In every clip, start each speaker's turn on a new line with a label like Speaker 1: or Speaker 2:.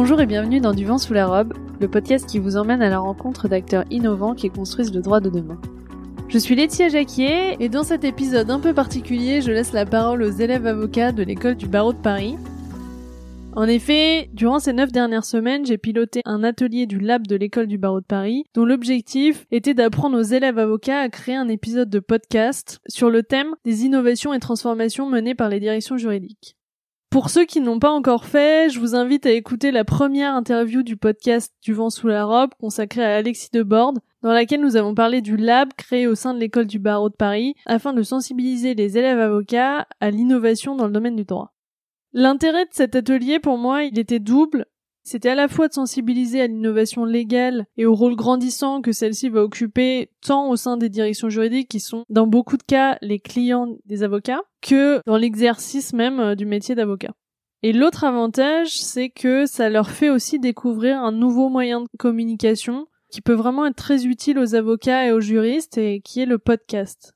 Speaker 1: Bonjour et bienvenue dans Du vent sous la robe, le podcast qui vous emmène à la rencontre d'acteurs innovants qui construisent le droit de demain. Je suis Laetitia Jacquier et dans cet épisode un peu particulier, je laisse la parole aux élèves avocats de l'école du barreau de Paris. En effet, durant ces neuf dernières semaines, j'ai piloté un atelier du lab de l'école du barreau de Paris, dont l'objectif était d'apprendre aux élèves avocats à créer un épisode de podcast sur le thème des innovations et transformations menées par les directions juridiques. Pour ceux qui n'ont pas encore fait, je vous invite à écouter la première interview du podcast Du vent sous la robe consacrée à Alexis Debord, dans laquelle nous avons parlé du lab créé au sein de l'école du barreau de Paris afin de sensibiliser les élèves avocats à l'innovation dans le domaine du droit. L'intérêt de cet atelier pour moi, il était double. C'était à la fois de sensibiliser à l'innovation légale et au rôle grandissant que celle-ci va occuper tant au sein des directions juridiques qui sont dans beaucoup de cas les clients des avocats que dans l'exercice même euh, du métier d'avocat. Et l'autre avantage, c'est que ça leur fait aussi découvrir un nouveau moyen de communication qui peut vraiment être très utile aux avocats et aux juristes et qui est le podcast.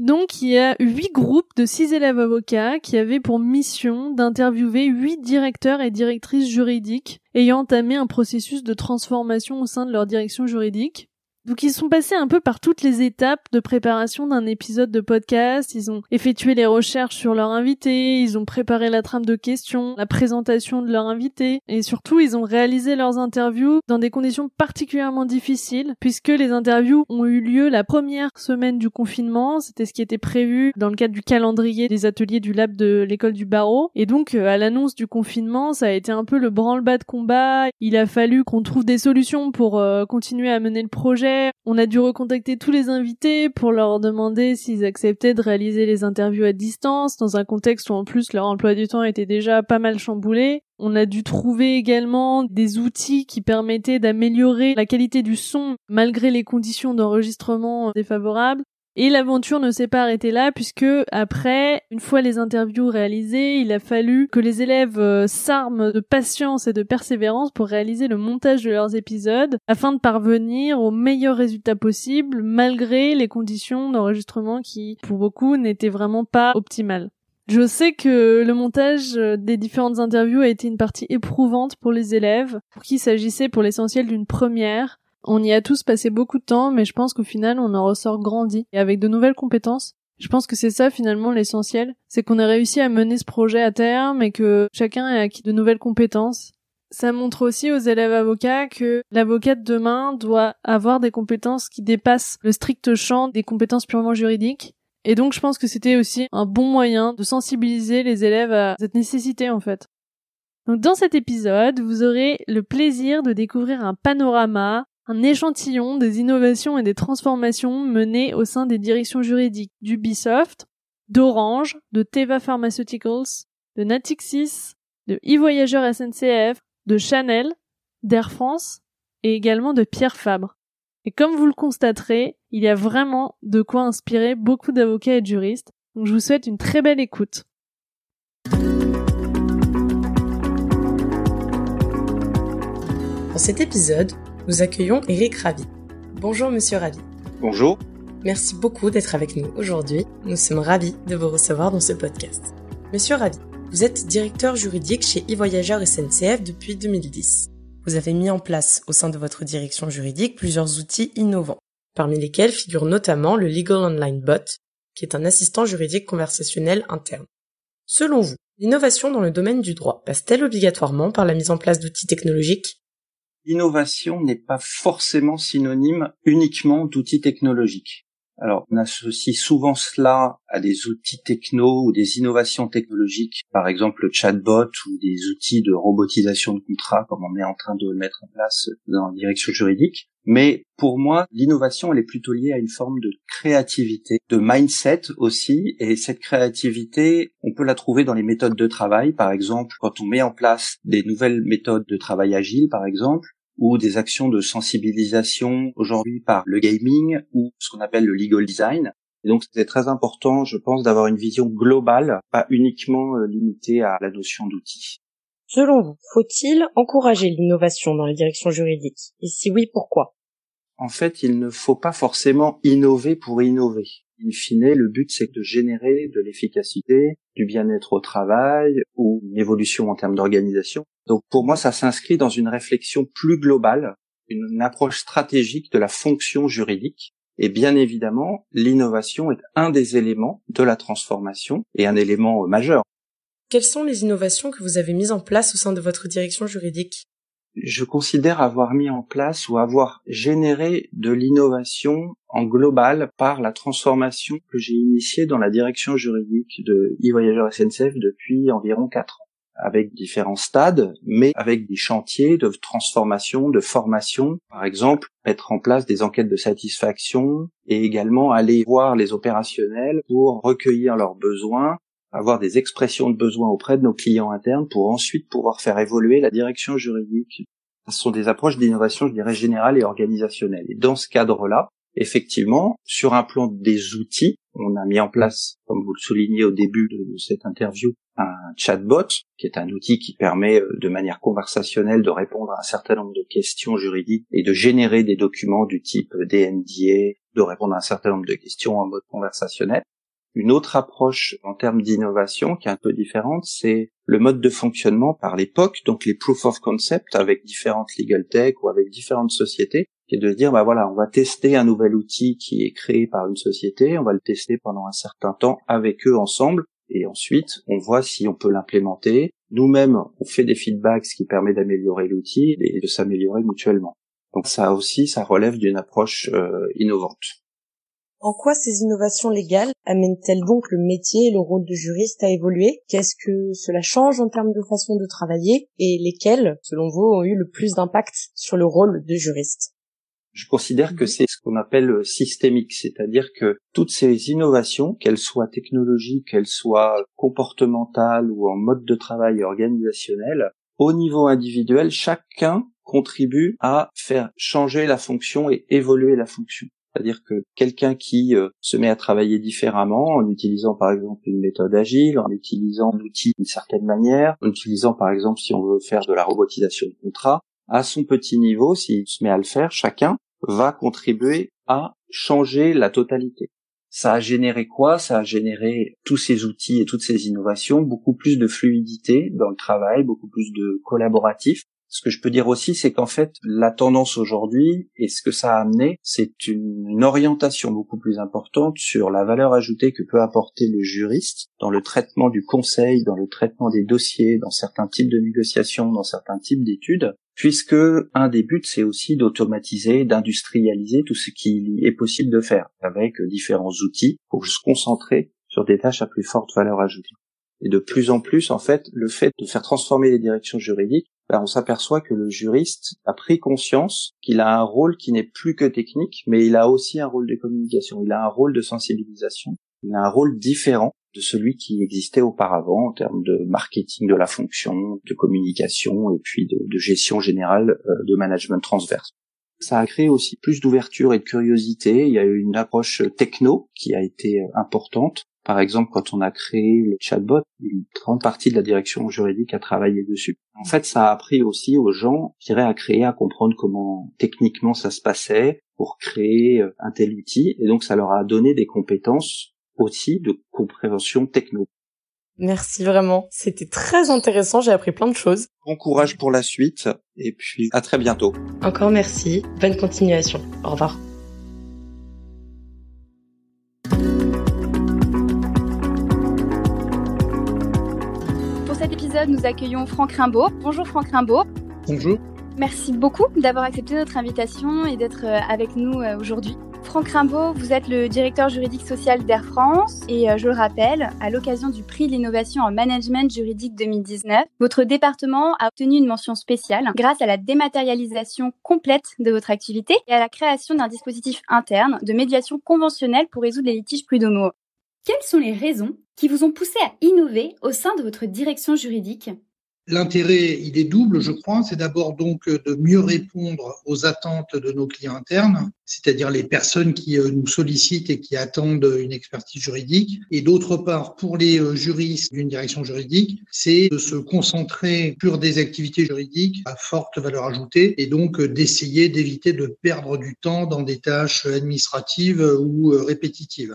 Speaker 1: Donc il y a huit groupes de six élèves avocats qui avaient pour mission d'interviewer huit directeurs et directrices juridiques ayant entamé un processus de transformation au sein de leur direction juridique. Donc ils sont passés un peu par toutes les étapes de préparation d'un épisode de podcast, ils ont effectué les recherches sur leur invité, ils ont préparé la trame de questions, la présentation de leur invité, et surtout ils ont réalisé leurs interviews dans des conditions particulièrement difficiles, puisque les interviews ont eu lieu la première semaine du confinement, c'était ce qui était prévu dans le cadre du calendrier des ateliers du lab de l'école du barreau, et donc euh, à l'annonce du confinement, ça a été un peu le branle-bas de combat, il a fallu qu'on trouve des solutions pour euh, continuer à mener le projet, on a dû recontacter tous les invités pour leur demander s'ils acceptaient de réaliser les interviews à distance, dans un contexte où en plus leur emploi du temps était déjà pas mal chamboulé. On a dû trouver également des outils qui permettaient d'améliorer la qualité du son malgré les conditions d'enregistrement défavorables. Et l'aventure ne s'est pas arrêtée là puisque après, une fois les interviews réalisées, il a fallu que les élèves euh, s'arment de patience et de persévérance pour réaliser le montage de leurs épisodes afin de parvenir au meilleur résultat possible malgré les conditions d'enregistrement qui, pour beaucoup, n'étaient vraiment pas optimales. Je sais que le montage des différentes interviews a été une partie éprouvante pour les élèves, pour qui s'agissait pour l'essentiel d'une première, on y a tous passé beaucoup de temps, mais je pense qu'au final, on en ressort grandi et avec de nouvelles compétences. Je pense que c'est ça finalement l'essentiel, c'est qu'on a réussi à mener ce projet à terme et que chacun a acquis de nouvelles compétences. Ça montre aussi aux élèves avocats que l'avocat de demain doit avoir des compétences qui dépassent le strict champ des compétences purement juridiques. Et donc je pense que c'était aussi un bon moyen de sensibiliser les élèves à cette nécessité en fait. Donc dans cet épisode, vous aurez le plaisir de découvrir un panorama un échantillon des innovations et des transformations menées au sein des directions juridiques d'Ubisoft, d'Orange, de Teva Pharmaceuticals, de Natixis, de e-Voyageurs SNCF, de Chanel, d'Air France et également de Pierre Fabre. Et comme vous le constaterez, il y a vraiment de quoi inspirer beaucoup d'avocats et de juristes, donc je vous souhaite une très belle écoute.
Speaker 2: Dans cet épisode, nous accueillons Eric Ravi. Bonjour Monsieur Ravi.
Speaker 3: Bonjour.
Speaker 2: Merci beaucoup d'être avec nous aujourd'hui. Nous sommes ravis de vous recevoir dans ce podcast. Monsieur Ravi, vous êtes directeur juridique chez e-Voyageurs SNCF depuis 2010. Vous avez mis en place au sein de votre direction juridique plusieurs outils innovants, parmi lesquels figure notamment le Legal Online Bot, qui est un assistant juridique conversationnel interne. Selon vous, l'innovation dans le domaine du droit passe-t-elle obligatoirement par la mise en place d'outils technologiques?
Speaker 3: L'innovation n'est pas forcément synonyme uniquement d'outils technologiques. Alors, on associe souvent cela à des outils techno ou des innovations technologiques, par exemple le chatbot ou des outils de robotisation de contrats comme on est en train de le mettre en place dans la direction juridique. Mais pour moi, l'innovation, elle est plutôt liée à une forme de créativité, de mindset aussi. Et cette créativité, on peut la trouver dans les méthodes de travail. Par exemple, quand on met en place des nouvelles méthodes de travail agile, par exemple, ou des actions de sensibilisation aujourd'hui par le gaming ou ce qu'on appelle le legal design. Et donc c'est très important, je pense, d'avoir une vision globale, pas uniquement euh, limitée à la notion d'outil.
Speaker 2: Selon vous, faut-il encourager l'innovation dans les directions juridiques? Et si oui, pourquoi?
Speaker 3: En fait, il ne faut pas forcément innover pour innover. In fine, le but c'est de générer de l'efficacité, du bien-être au travail ou une évolution en termes d'organisation. Donc pour moi, ça s'inscrit dans une réflexion plus globale, une approche stratégique de la fonction juridique. Et bien évidemment, l'innovation est un des éléments de la transformation et un élément majeur.
Speaker 2: Quelles sont les innovations que vous avez mises en place au sein de votre direction juridique?
Speaker 3: Je considère avoir mis en place ou avoir généré de l'innovation en global par la transformation que j'ai initiée dans la direction juridique de e-voyageurs SNCF depuis environ quatre ans avec différents stades, mais avec des chantiers de transformation, de formation. Par exemple, mettre en place des enquêtes de satisfaction et également aller voir les opérationnels pour recueillir leurs besoins, avoir des expressions de besoins auprès de nos clients internes pour ensuite pouvoir faire évoluer la direction juridique. Ce sont des approches d'innovation, je dirais, générales et organisationnelles. Et dans ce cadre-là, effectivement, sur un plan des outils, on a mis en place, comme vous le soulignez au début de cette interview, un chatbot, qui est un outil qui permet euh, de manière conversationnelle de répondre à un certain nombre de questions juridiques et de générer des documents du type DNDA, de répondre à un certain nombre de questions en mode conversationnel. Une autre approche en termes d'innovation qui est un peu différente, c'est le mode de fonctionnement par l'époque, donc les proof of concept avec différentes legal tech ou avec différentes sociétés, est de dire bah voilà, on va tester un nouvel outil qui est créé par une société, on va le tester pendant un certain temps avec eux ensemble, et ensuite on voit si on peut l'implémenter. Nous-mêmes, on fait des feedbacks, ce qui permet d'améliorer l'outil et de s'améliorer mutuellement. Donc ça aussi, ça relève d'une approche euh, innovante.
Speaker 2: En quoi ces innovations légales amènent-elles donc le métier et le rôle de juriste à évoluer? Qu'est-ce que cela change en termes de façon de travailler? Et lesquelles, selon vous, ont eu le plus d'impact sur le rôle de juriste?
Speaker 3: Je considère que c'est ce qu'on appelle systémique, c'est-à-dire que toutes ces innovations, qu'elles soient technologiques, qu'elles soient comportementales ou en mode de travail organisationnel, au niveau individuel, chacun contribue à faire changer la fonction et évoluer la fonction. C'est-à-dire que quelqu'un qui euh, se met à travailler différemment en utilisant par exemple une méthode agile, en utilisant l'outil d'une certaine manière, en utilisant par exemple si on veut faire de la robotisation de contrat, à son petit niveau, s'il se met à le faire, chacun va contribuer à changer la totalité. Ça a généré quoi? Ça a généré tous ces outils et toutes ces innovations, beaucoup plus de fluidité dans le travail, beaucoup plus de collaboratif, ce que je peux dire aussi, c'est qu'en fait, la tendance aujourd'hui et ce que ça a amené, c'est une, orientation beaucoup plus importante sur la valeur ajoutée que peut apporter le juriste dans le traitement du conseil, dans le traitement des dossiers, dans certains types de négociations, dans certains types d'études, puisque un des buts, c'est aussi d'automatiser, d'industrialiser tout ce qui est possible de faire avec différents outils pour se concentrer sur des tâches à plus forte valeur ajoutée. Et de plus en plus, en fait, le fait de faire transformer les directions juridiques, ben, on s'aperçoit que le juriste a pris conscience qu'il a un rôle qui n'est plus que technique, mais il a aussi un rôle de communication, il a un rôle de sensibilisation, il a un rôle différent de celui qui existait auparavant en termes de marketing de la fonction, de communication et puis de, gestion générale euh, de management transverse. Ça a créé aussi plus d'ouverture et de curiosité. Il y a eu une approche techno qui a été euh, importante. Par exemple, quand on a créé le chatbot, une grande partie de la direction juridique a travaillé dessus. En fait, ça a appris aussi aux gens, je dirais, à créer, à comprendre comment techniquement ça se passait pour créer euh, un tel outil. Et donc, ça leur a donné des compétences aussi de compréhension techno.
Speaker 2: Merci vraiment. C'était très intéressant. J'ai appris plein de choses.
Speaker 3: Bon courage pour la suite. Et puis, à très bientôt.
Speaker 2: Encore merci. Bonne continuation. Au revoir.
Speaker 4: Épisode, nous accueillons Franck Rimbaud. Bonjour Franck Rimbaud.
Speaker 5: Bonjour.
Speaker 4: Merci beaucoup d'avoir accepté notre invitation et d'être euh, avec nous euh, aujourd'hui. Franck Rimbaud, vous êtes le directeur juridique social d'Air France et euh, je le rappelle, à l'occasion du prix de l'innovation en management juridique 2019, votre département a obtenu une mention spéciale grâce à la dématérialisation complète de votre activité et à la création d'un dispositif interne de médiation conventionnelle pour résoudre les litiges prud'homaux. Quelles sont les raisons qui vous ont poussé à innover au sein de votre direction juridique?
Speaker 5: L'intérêt, il est double, je crois. C'est d'abord donc de mieux répondre aux attentes de nos clients internes, c'est-à-dire les personnes qui euh, nous sollicitent et qui attendent une expertise juridique. Et d'autre part, pour les euh, juristes d'une direction juridique, c'est de se concentrer sur des activités juridiques à forte valeur ajoutée et donc euh, d'essayer d'éviter de perdre du temps dans des tâches administratives ou répétitives.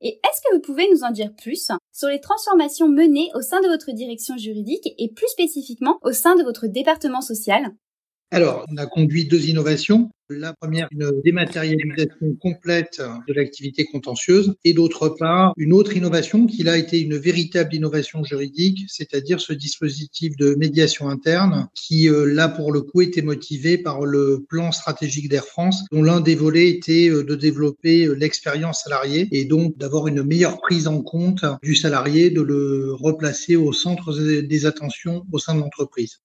Speaker 4: Et est-ce que vous pouvez nous en dire plus sur les transformations menées au sein de votre direction juridique et plus spécifiquement au sein de votre département social?
Speaker 5: Alors, on a conduit deux innovations. La première, une dématérialisation complète de l'activité contentieuse et d'autre part, une autre innovation qui a été une véritable innovation juridique, c'est-à-dire ce dispositif de médiation interne qui, euh, là, pour le coup, était motivé par le plan stratégique d'Air France, dont l'un des volets était euh, de développer euh, l'expérience salariée et donc d'avoir une meilleure prise en compte du salarié, de le replacer au centre des attentions au sein de l'entreprise.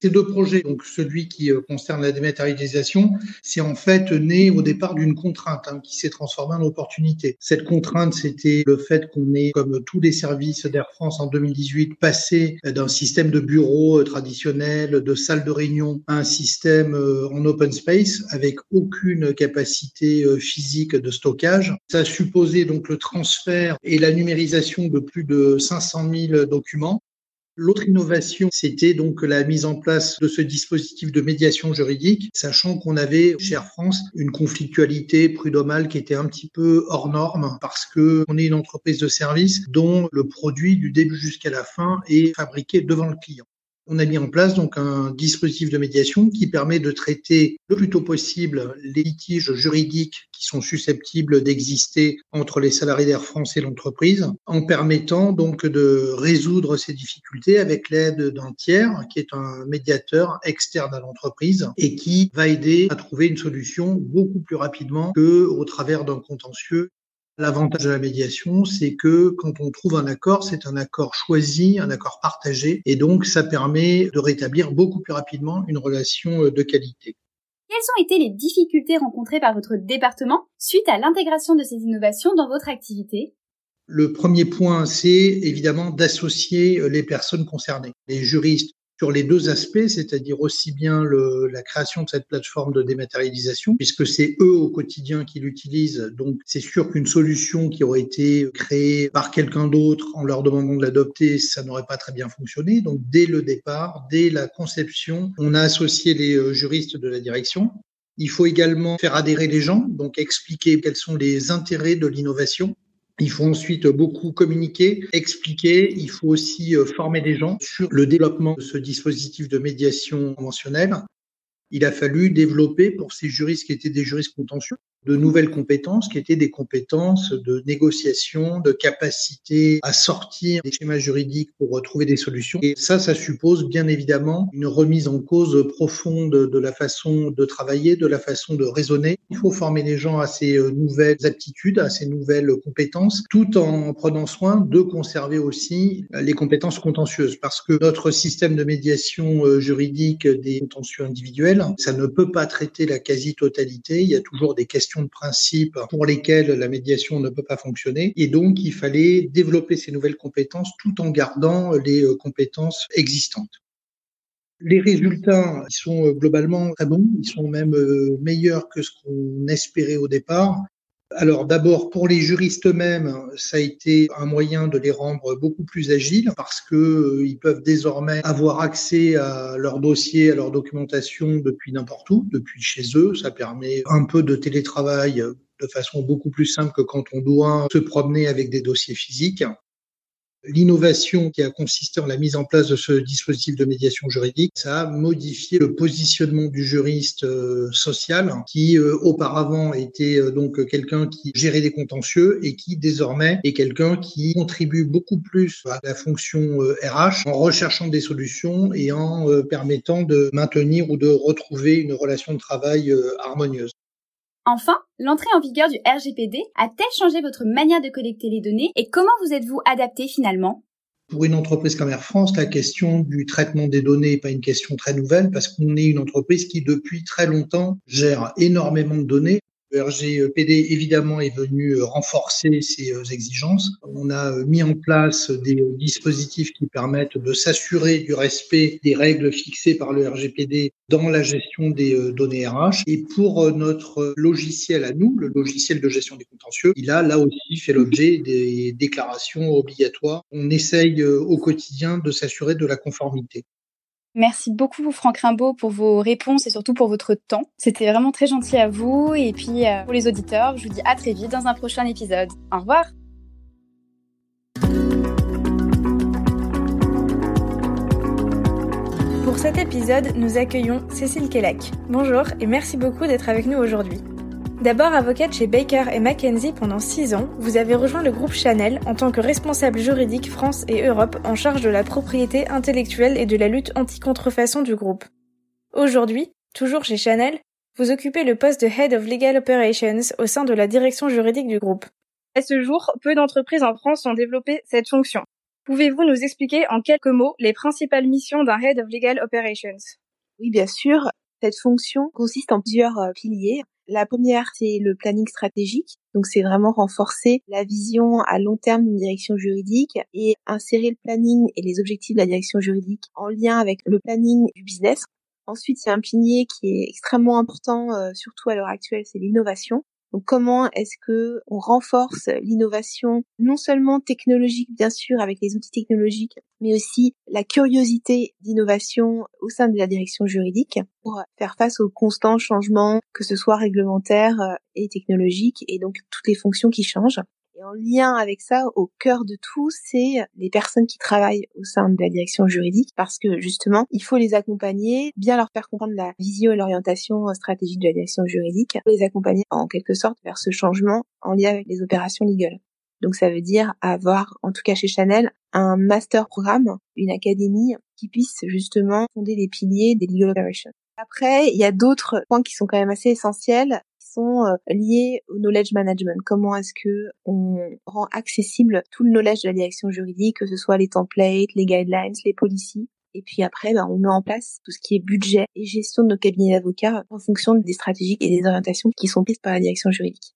Speaker 5: Ces deux projets, donc celui qui euh, concerne la dématérialisation, c'est en fait né au départ d'une contrainte hein, qui s'est transformée en opportunité. Cette contrainte, c'était le fait qu'on ait, comme tous les services d'Air France en 2018, passé d'un système de bureaux euh, traditionnel, de salles de réunion, à un système euh, en open space avec aucune capacité physique de stockage. Ça a supposé donc le transfert et la numérisation de plus de 500 000 documents L'autre innovation, c'était donc la mise en place de ce dispositif de médiation juridique, sachant qu'on avait chez Air France une conflictualité prud'homale qui était un petit peu hors norme parce que on est une entreprise de service dont le produit du début jusqu'à la fin est fabriqué devant le client. On a mis en place donc un dispositif de médiation qui permet de traiter le plus tôt possible les litiges juridiques qui sont susceptibles d'exister entre les salariés d'Air France et l'entreprise, en permettant donc de résoudre ces difficultés avec l'aide d'un tiers qui est un médiateur externe à l'entreprise et qui va aider à trouver une solution beaucoup plus rapidement que au travers d'un contentieux L'avantage de la médiation, c'est que quand on trouve un accord, c'est un accord choisi, un accord partagé, et donc ça permet de rétablir beaucoup plus rapidement une relation euh, de qualité.
Speaker 4: Quelles ont été les difficultés rencontrées par votre département suite à l'intégration de ces innovations dans votre activité?
Speaker 5: Le premier point, c'est évidemment d'associer euh, les personnes concernées, les juristes, sur les deux aspects, c'est-à-dire aussi bien la création de cette plateforme de dématérialisation, puisque c'est eux au quotidien qui l'utilisent. Donc c'est sûr qu'une solution qui aurait été créée par quelqu'un d'autre en leur demandant de l'adopter, ça n'aurait pas très bien fonctionné. Donc dès le départ, dès la conception, on a associé les euh, juristes de la direction. Il faut également faire adhérer les gens, donc expliquer quels sont les intérêts de l'innovation il faut ensuite beaucoup communiquer, expliquer. Il faut aussi euh, former des gens sur le développement de ce dispositif de médiation conventionnelle. Il a fallu développer pour ces juristes qui étaient des juristes contentieux de nouvelles compétences qui étaient des compétences de négociation, de capacité à sortir des schémas juridiques pour trouver des solutions. Et ça, ça suppose bien évidemment une remise en cause profonde de la façon de travailler, de la façon de raisonner. Il faut former les gens à ces euh, nouvelles aptitudes, à ces nouvelles compétences, tout en prenant soin de conserver aussi les compétences contentieuses. Parce que notre système de médiation euh, juridique des contentieux individuels, ça ne peut pas traiter la quasi-totalité. Il y a toujours des questions de principe pour lesquelles la médiation ne peut pas fonctionner. Et donc, il fallait développer ces nouvelles compétences tout en gardant les euh, compétences existantes. Les résultats sont euh, globalement très bons, ils sont même euh, meilleurs que ce qu'on espérait au départ. Alors d'abord, pour les juristes eux-mêmes, ça a été un moyen de les rendre beaucoup plus agiles parce que euh, ils peuvent désormais avoir accès à leurs dossiers, à leur documentation depuis n'importe où, depuis chez eux. Ça permet un peu de télétravail de façon beaucoup plus simple que quand on doit se promener avec des dossiers physiques. L'innovation qui a consisté en la mise en place de ce dispositif de médiation juridique, ça a modifié le positionnement du juriste euh, social qui euh, auparavant était euh, donc quelqu'un qui gérait des contentieux et qui désormais est quelqu'un qui contribue beaucoup plus à la fonction RH en recherchant des solutions et en permettant de maintenir ou de retrouver une relation de travail harmonieuse.
Speaker 4: Enfin, l'entrée en vigueur du RGPD a-t-elle changé votre manière de collecter les données et comment vous êtes-vous adapté finalement?
Speaker 5: Pour une entreprise comme Air France, la question du traitement des données n'est pas une question très nouvelle parce qu'on est une entreprise qui, depuis très longtemps, gère énormément de données. Le RGPD, évidemment, est venu euh, renforcer ces euh, exigences. On a euh, mis en place des dispositifs qui permettent de s'assurer du respect des règles fixées par le RGPD dans la gestion des données RH. Et pour notre logiciel à nous, le logiciel de gestion des contentieux, il a là aussi fait l'objet des déclarations obligatoires. On essaye au quotidien de s'assurer de la conformité.
Speaker 4: Merci beaucoup Franck Rimbaud pour vos réponses et surtout pour votre temps. C'était vraiment très gentil à vous et puis euh, pour les auditeurs, je vous dis à très vite dans un prochain épisode. Au revoir.
Speaker 6: Pour cet épisode, nous accueillons Cécile Kellec. Bonjour et merci beaucoup d'être avec nous aujourd'hui. D'abord avocate chez Baker et McKenzie pendant 6 ans, vous avez rejoint le groupe Chanel en tant que responsable juridique France et Europe en charge de la propriété intellectuelle et de la lutte anti-contrefaçon du groupe. Aujourd'hui, toujours chez Chanel, vous occupez le poste de Head of Legal Operations au sein de la direction juridique du groupe. À ce jour, peu d'entreprises en France ont développé cette fonction. Pouvez-vous nous expliquer en quelques mots les principales missions d'un Head of Legal Operations?
Speaker 7: Oui, bien sûr. Cette fonction consiste en plusieurs euh, piliers. La première, c'est le planning stratégique. Donc, c'est vraiment renforcer la vision à long terme d'une direction juridique et insérer le planning et les objectifs de la direction juridique en lien avec le planning du business. Ensuite, il y a un pilier qui est extrêmement important, euh, surtout à l'heure actuelle, c'est l'innovation. Donc comment est-ce que on renforce l'innovation non seulement technologique bien sûr avec les outils technologiques mais aussi la curiosité d'innovation au sein de la direction juridique pour faire face aux constants changements que ce soit réglementaires euh, et technologiques et donc toutes les fonctions qui changent. Et en lien avec ça, au cœur de tout, c'est les personnes qui travaillent au sein de la direction juridique, parce que justement, il faut les accompagner, bien leur faire comprendre la vision et l'orientation stratégique de la direction juridique, les accompagner en quelque sorte vers ce changement en lien avec les opérations légales. Donc ça veut dire avoir, en tout cas chez Chanel, un master programme, une académie qui puisse justement fonder les piliers des legal operations. Après, il y a d'autres points qui sont quand même assez essentiels sont euh, liés au knowledge management. Comment est-ce que on rend accessible tout le knowledge de la direction juridique, que ce soit les templates, les guidelines, les policies. Et puis après, ben, on met en place tout ce qui est budget et gestion de nos cabinets d'avocats en fonction des stratégies et des orientations qui sont prises par la direction juridique.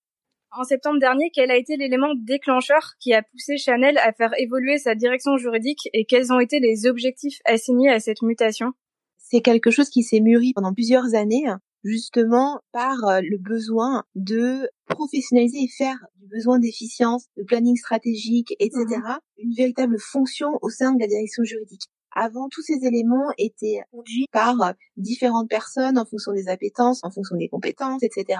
Speaker 6: En septembre dernier, quel a été l'élément déclencheur qui a poussé Chanel à faire évoluer sa direction juridique et quels ont été les objectifs assignés à cette mutation?
Speaker 7: C'est quelque chose qui s'est mûri pendant plusieurs années justement par euh, le besoin de professionnaliser et faire du besoin d'efficience, de planning stratégique, etc., mmh une véritable fonction au sein de la direction juridique. Avant, tous ces éléments étaient conduits par euh, différentes personnes en fonction des appétences, en fonction des compétences, etc.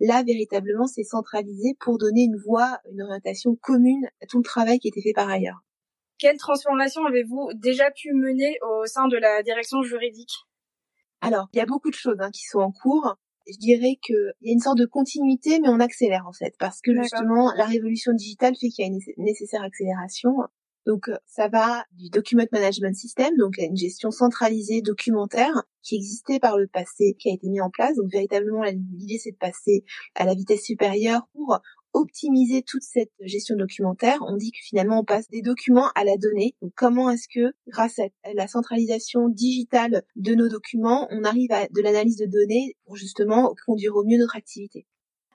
Speaker 7: Là, véritablement, c'est centralisé pour donner une voie, une orientation commune à tout le travail qui était fait par ailleurs.
Speaker 6: Quelle transformation avez-vous déjà pu mener au sein de la direction juridique?
Speaker 7: Alors, il y a beaucoup de choses hein, qui sont en cours. Je dirais qu'il y a une sorte de continuité, mais on accélère en fait, parce que justement, la révolution digitale fait qu'il y a une nécessaire accélération. Donc, euh, ça va du Document Management System, donc une gestion centralisée documentaire qui existait par le passé, qui a été mis en place. Donc, véritablement, l'idée, c'est de passer à la vitesse supérieure pour optimiser toute cette gestion documentaire, on dit que finalement on passe des documents à la donnée. Comment est-ce que grâce à la centralisation digitale de nos documents, on arrive à de l'analyse de données pour justement conduire au mieux notre activité?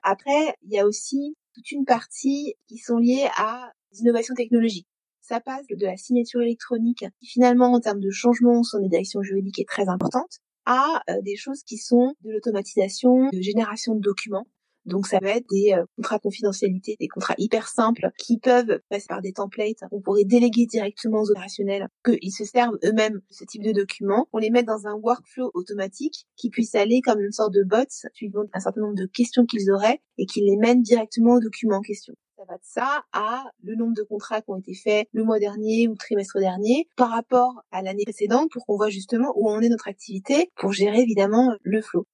Speaker 7: Après, il y a aussi toute une partie qui sont liées à l'innovation technologique. Ça passe de la signature électronique, qui finalement en termes de changement sur les directions juridiques est très importante, à euh, des choses qui sont de l'automatisation, de génération de documents, donc ça va être des euh, contrats de confidentialité, des contrats hyper simples qui peuvent passer par des templates. On pourrait déléguer directement aux opérationnels qu'ils se servent eux-mêmes de ce type de documents. On les met dans un workflow automatique qui puisse aller comme une sorte de bot suivant un certain nombre de questions qu'ils auraient et qui les mène directement aux documents en question ça va de ça à le nombre de contrats qui ont été faits le mois dernier ou trimestre dernier par rapport à l'année précédente pour qu'on voit justement où en est notre activité pour gérer évidemment le flot.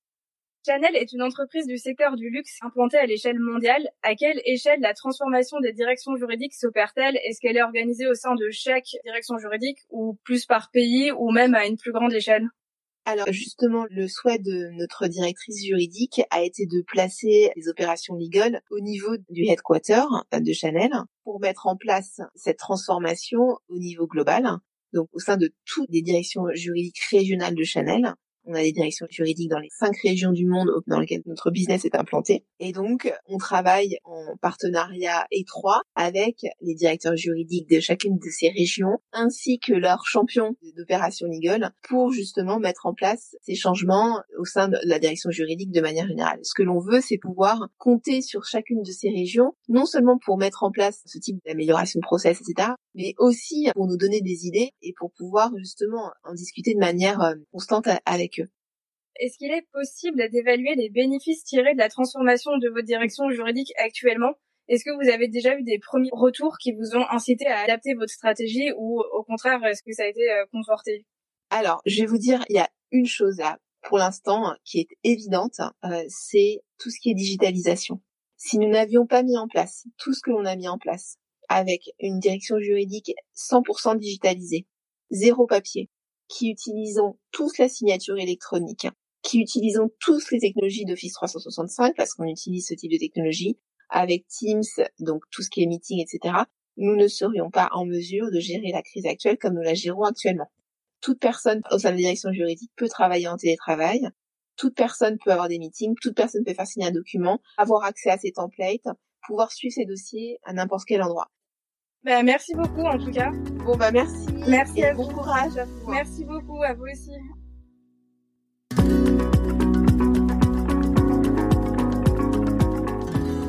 Speaker 6: Chanel est une entreprise du secteur du luxe implantée à l'échelle mondiale. À quelle échelle la transformation des directions juridiques s'opère-t-elle? Est-ce qu'elle est organisée au sein de chaque direction juridique ou plus par pays ou même à une plus grande échelle?
Speaker 7: Alors justement, le souhait de notre directrice juridique a été de placer les opérations legal au niveau du headquarter de Chanel pour mettre en place cette transformation au niveau global, donc au sein de toutes les directions juridiques régionales de Chanel, on a des directions juridiques dans les cinq régions du monde dans lesquelles notre business est implanté. Et donc, on travaille en partenariat étroit avec les directeurs juridiques de chacune de ces régions, ainsi que leurs champions d'opération legal, pour justement mettre en place ces changements au sein de la direction juridique de manière générale. Ce que l'on veut, c'est pouvoir compter sur chacune de ces régions, non seulement pour mettre en place ce type d'amélioration de process, etc., mais aussi pour nous donner des idées et pour pouvoir justement en discuter de manière euh, constante avec.
Speaker 6: Est-ce qu'il est possible d'évaluer les bénéfices tirés de la transformation de votre direction juridique actuellement? Est-ce que vous avez déjà eu des premiers retours qui vous ont incité à adapter votre stratégie ou au contraire, est-ce que ça a été euh, conforté?
Speaker 7: Alors, je vais vous dire, il y a une chose là, pour l'instant, qui est évidente, euh, c'est tout ce qui est digitalisation. Si nous n'avions pas mis en place tout ce que l'on a mis en place avec une direction juridique 100% digitalisée, zéro papier, qui utilisons tous la signature électronique, qui utilisons tous les technologies d'Office 365 parce qu'on utilise ce type de technologie, avec Teams, donc tout ce qui est meeting, etc., nous ne serions pas en mesure de gérer la crise actuelle comme nous la gérons actuellement. Toute personne au sein de la direction juridique peut travailler en télétravail. Toute personne peut avoir des meetings. Toute personne peut faire signer un document, avoir accès à ses templates, pouvoir suivre ses dossiers à n'importe quel endroit.
Speaker 6: Bah, merci beaucoup en tout cas.
Speaker 7: Bon bah merci.
Speaker 6: Merci
Speaker 7: et
Speaker 6: à
Speaker 7: bon
Speaker 6: vous.
Speaker 7: courage à vous.
Speaker 6: Merci beaucoup à vous aussi.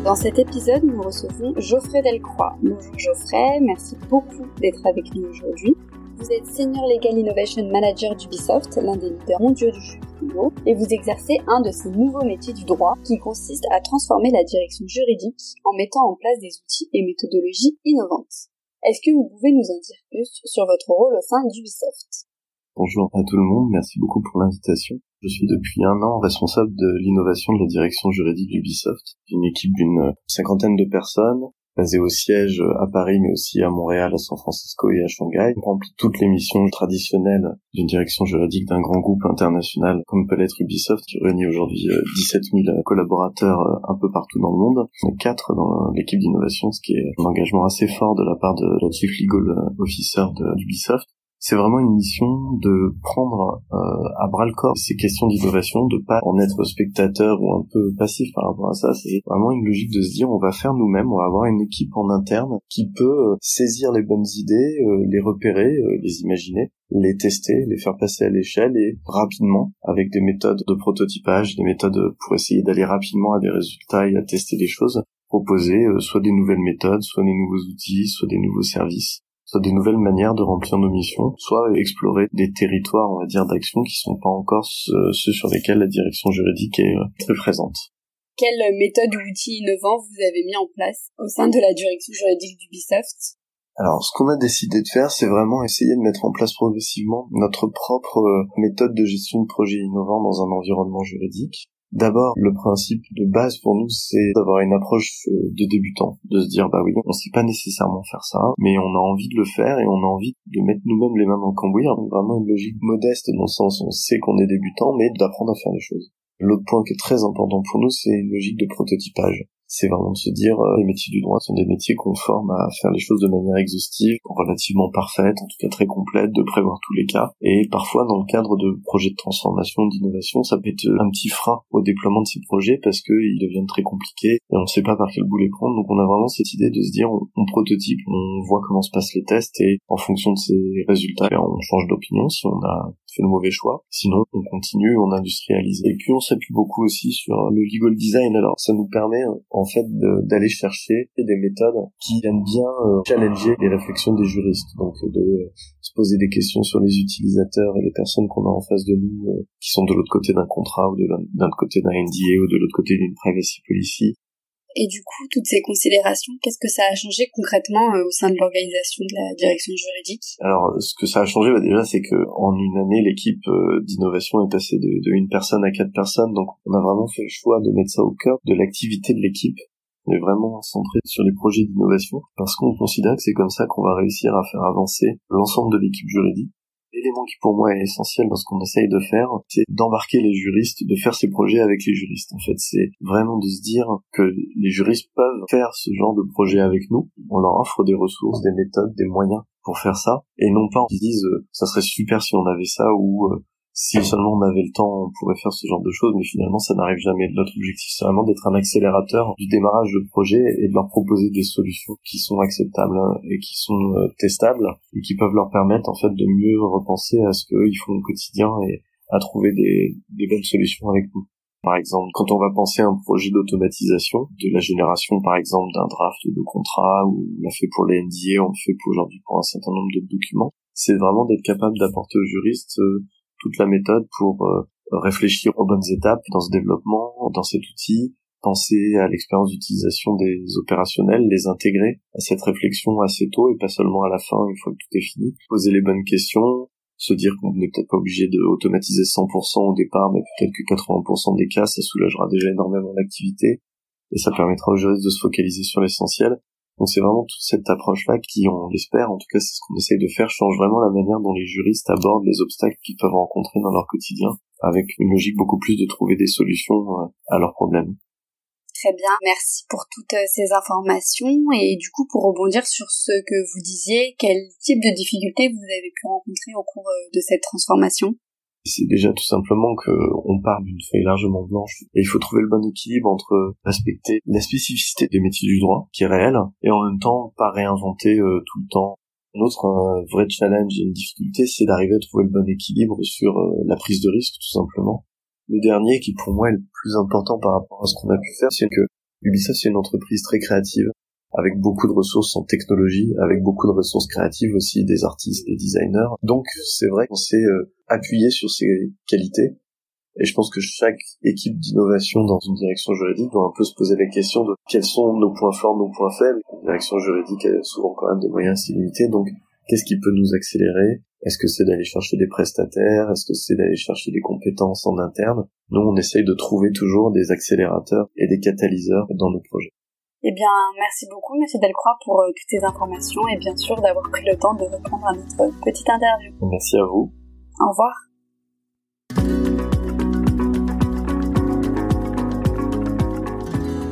Speaker 4: Dans cet épisode, nous recevons Geoffrey Delcroix. Bonjour Geoffrey, merci beaucoup d'être avec nous aujourd'hui. Vous êtes Senior Legal Innovation Manager d'Ubisoft, l'un des leaders mondiaux du jeu vidéo, et vous exercez un de ces nouveaux métiers du droit qui consiste à transformer la direction juridique en mettant en place des outils et méthodologies innovantes. Est-ce que vous pouvez nous en dire plus sur votre rôle au sein d'Ubisoft?
Speaker 8: Bonjour à tout le monde, merci beaucoup pour l'invitation. Je suis depuis un an responsable de l'innovation de la direction juridique d'Ubisoft, une équipe d'une cinquantaine de personnes, basée au siège à Paris mais aussi à Montréal, à San Francisco et à Shanghai. On remplit toutes les missions traditionnelles d'une direction juridique d'un grand groupe international comme peut l'être Ubisoft, qui réunit aujourd'hui euh, 17 000 collaborateurs euh, un peu partout dans le monde. On est quatre dans l'équipe d'innovation, ce qui est un engagement assez fort de la part de la Chief Legal Officer de- d'Ubisoft c'est vraiment une mission de prendre euh, à bras le corps ces questions d'innovation, de pas en être spectateur ou un peu passif par rapport à ça. C'est vraiment une logique de se dire on va faire nous-mêmes, on va avoir une équipe en interne qui peut euh, saisir les bonnes idées, euh, les repérer, les imaginer, les tester, les faire passer à l'échelle et rapidement avec des méthodes de prototypage, des méthodes pour essayer d'aller rapidement à des résultats et à tester les choses, proposer soit des nouvelles méthodes, soit des nouveaux outils, soit des nouveaux services soit des nouvelles manières de remplir nos missions, soit explorer des territoires, on va dire, d'action qui sont pas encore ceux, sur lesquels la direction juridique est euh, très présente.
Speaker 4: Quelle méthode ou outil innovant vous avez mis en place au sein de la direction juridique d'Ubisoft?
Speaker 8: Alors, ce qu'on a décidé de faire, c'est vraiment essayer de mettre en place progressivement notre propre euh, méthode de gestion de projets innovants dans un environnement juridique. D'abord, le principe de base pour nous, c'est d'avoir une approche euh, de débutant, de se dire, bah oui, on sait pas nécessairement faire ça, mais on a envie de le faire et on a envie de mettre nous-mêmes les mains dans le cambouis. Donc vraiment une logique modeste dans le sens on sait qu'on est débutant, mais d'apprendre à faire les choses. L'autre point qui est très important pour nous, c'est une logique de prototypage. C'est vraiment de se dire, euh, les métiers du droit sont des métiers qu'on forme à faire les choses de manière exhaustive, relativement parfaite, en tout cas très complète, de prévoir tous les cas. Et parfois, dans le cadre de projets de transformation, d'innovation, ça peut être un petit frein au déploiement de ces projets parce qu'ils deviennent très compliqués et on ne sait pas par quel bout les prendre. Donc on a vraiment cette idée de se dire, on, on prototype, on voit comment se passent les tests et en fonction de ces résultats, on change d'opinion si on a fait le mauvais choix. Sinon, on continue, on industrialise. Et puis on s'appuie beaucoup aussi sur le legal design. Alors ça nous permet en fait d'aller chercher des méthodes qui viennent bien euh, challenger les réflexions des juristes. Donc euh, de euh, se poser des questions sur les utilisateurs et les personnes qu'on a en face de nous euh, qui sont de l'autre côté d'un contrat ou de d'un côté d'un NDA ou de l'autre côté d'une privacy policy.
Speaker 4: Et du coup, toutes ces considérations, qu'est-ce que ça a changé concrètement euh, au sein de l'organisation de la direction juridique?
Speaker 8: Alors, ce que ça a changé, bah, déjà, c'est que en une année, l'équipe euh, d'innovation est passée de, de une personne à quatre personnes. Donc, on a vraiment fait le choix de mettre ça au cœur de l'activité de l'équipe. On est vraiment centré sur les projets d'innovation parce qu'on considère que c'est comme ça qu'on va réussir à faire avancer l'ensemble de l'équipe juridique. L'élément qui pour moi est essentiel dans ce qu'on essaye de faire, c'est d'embarquer les juristes, de faire ces projets avec les juristes. En fait, c'est vraiment de se dire que les juristes peuvent faire ce genre de projet avec nous. On leur offre des ressources, des méthodes, des moyens pour faire ça, et non pas qu'ils disent euh, ça serait super si on avait ça ou euh, si seulement on avait le temps, on pourrait faire ce genre de choses, mais finalement ça n'arrive jamais. Notre objectif, c'est vraiment d'être un accélérateur du démarrage de projet et de leur proposer des solutions qui sont acceptables hein, et qui sont euh, testables et qui peuvent leur permettre en fait de mieux repenser à ce qu'ils font au quotidien et à trouver des, des bonnes solutions avec nous. Par exemple, quand on va penser à un projet d'automatisation, de la génération par exemple d'un draft de contrat, ou on l'a fait pour les NDA, on le fait pour aujourd'hui pour un certain nombre de documents, c'est vraiment d'être capable d'apporter aux juristes euh, toute la méthode pour euh, réfléchir aux bonnes étapes dans ce développement, dans cet outil, penser à l'expérience d'utilisation des opérationnels, les intégrer à cette réflexion assez tôt et pas seulement à la fin une fois que tout est fini, poser les bonnes questions, se dire qu'on n'est peut-être pas obligé de automatiser 100% au départ, mais peut-être que 80% des cas, ça soulagera déjà énormément l'activité et ça permettra aux juristes de se focaliser sur l'essentiel. Donc c'est vraiment toute cette approche-là qui, on l'espère, en tout cas c'est ce qu'on essaye de faire, change vraiment la manière dont les juristes abordent les obstacles qu'ils peuvent rencontrer dans leur quotidien, avec une logique beaucoup plus de trouver des solutions euh, à leurs problèmes.
Speaker 9: Très bien, merci pour toutes euh, ces informations. Et du coup pour rebondir sur ce que vous disiez, quel type de difficultés vous avez pu rencontrer au cours euh, de cette transformation?
Speaker 8: C'est déjà tout simplement que on part d'une feuille largement blanche et il faut trouver le bon équilibre entre respecter la spécificité des métiers du droit qui est réelle et en même temps pas réinventer euh, tout le temps. Notre euh, vrai challenge et une difficulté, c'est d'arriver à trouver le bon équilibre sur euh, la prise de risque tout simplement. Le dernier qui pour moi est le plus important par rapport à ce qu'on a pu faire, c'est que Ubisoft c'est une entreprise très créative avec beaucoup de ressources en technologie, avec beaucoup de ressources créatives aussi, des artistes, des designers. Donc c'est vrai qu'on s'est euh, appuyé sur ces qualités. Et je pense que chaque équipe d'innovation dans une direction juridique doit un peu se poser la question de quels sont nos points forts, nos points faibles. Une direction juridique a souvent quand même des moyens assez limités, donc qu'est-ce qui peut nous accélérer? Est-ce que c'est d'aller chercher des prestataires? Est-ce que c'est d'aller chercher des compétences en interne? Nous, on essaye de trouver toujours des accélérateurs et des catalyseurs dans nos projets.
Speaker 9: Eh bien, merci beaucoup, Monsieur Delcroix, pour euh, toutes ces informations et bien sûr d'avoir pris le temps de répondre à notre petite interview.
Speaker 8: Merci à vous.
Speaker 9: Au revoir.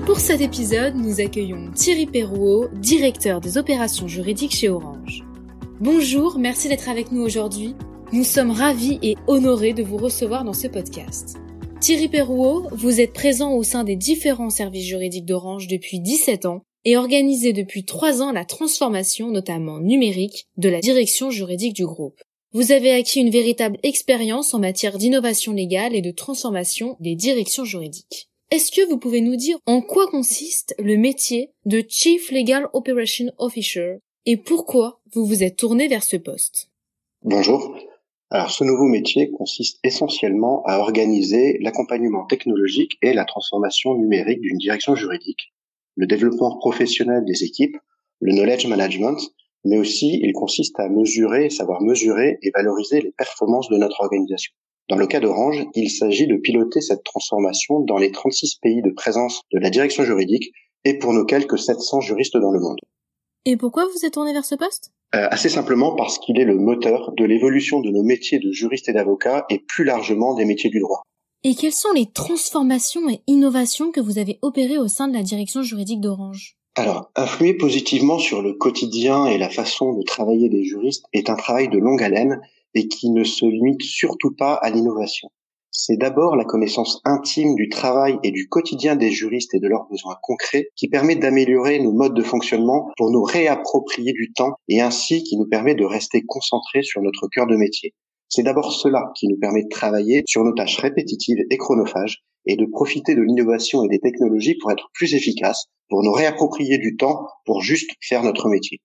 Speaker 10: Pour cet épisode, nous accueillons Thierry Perrouot, directeur des opérations juridiques chez Orange. Bonjour, merci d'être avec nous aujourd'hui. Nous sommes ravis et honorés de vous recevoir dans ce podcast. Thierry Perrouot, vous êtes présent au sein des différents services juridiques d'Orange depuis 17 ans et organisez depuis 3 ans la transformation, notamment numérique, de la direction juridique du groupe. Vous avez acquis une véritable expérience en matière d'innovation légale et de transformation des directions juridiques. Est-ce que vous pouvez nous dire en quoi consiste le métier de Chief Legal Operation Officer et pourquoi vous vous êtes tourné vers ce poste?
Speaker 11: Bonjour, alors, ce nouveau métier consiste essentiellement à organiser l'accompagnement technologique et la transformation numérique d'une direction juridique, le développement professionnel des équipes, le knowledge management, mais aussi il consiste à mesurer, savoir mesurer et valoriser les performances de notre organisation. Dans le cas d'Orange, il s'agit de piloter cette transformation dans les 36 pays de présence de la direction juridique et pour nos quelques 700 juristes dans le monde.
Speaker 10: Et pourquoi vous êtes tourné vers ce poste?
Speaker 11: Euh, Assez simplement parce qu'il est le moteur de l'évolution de nos métiers de juristes et d'avocats et plus largement des métiers du droit.
Speaker 10: Et quelles sont les transformations et innovations que vous avez opérées au sein de la direction juridique d'Orange?
Speaker 11: Alors, influer positivement sur le quotidien et la façon de travailler des juristes est un travail de longue haleine et qui ne se limite surtout pas à l'innovation c'est d'abord la connaissance intime du travail et du quotidien des juristes et de leurs besoins concrets qui permet d'améliorer nos modes de fonctionnement pour nous réapproprier du temps et ainsi qui nous permet de rester concentrés sur notre cœur de métier. C'est d'abord cela qui nous permet de travailler sur nos tâches répétitives et chronophages et de profiter de l'innovation et des technologies pour être plus efficaces, pour nous réapproprier du temps, pour juste faire notre métier.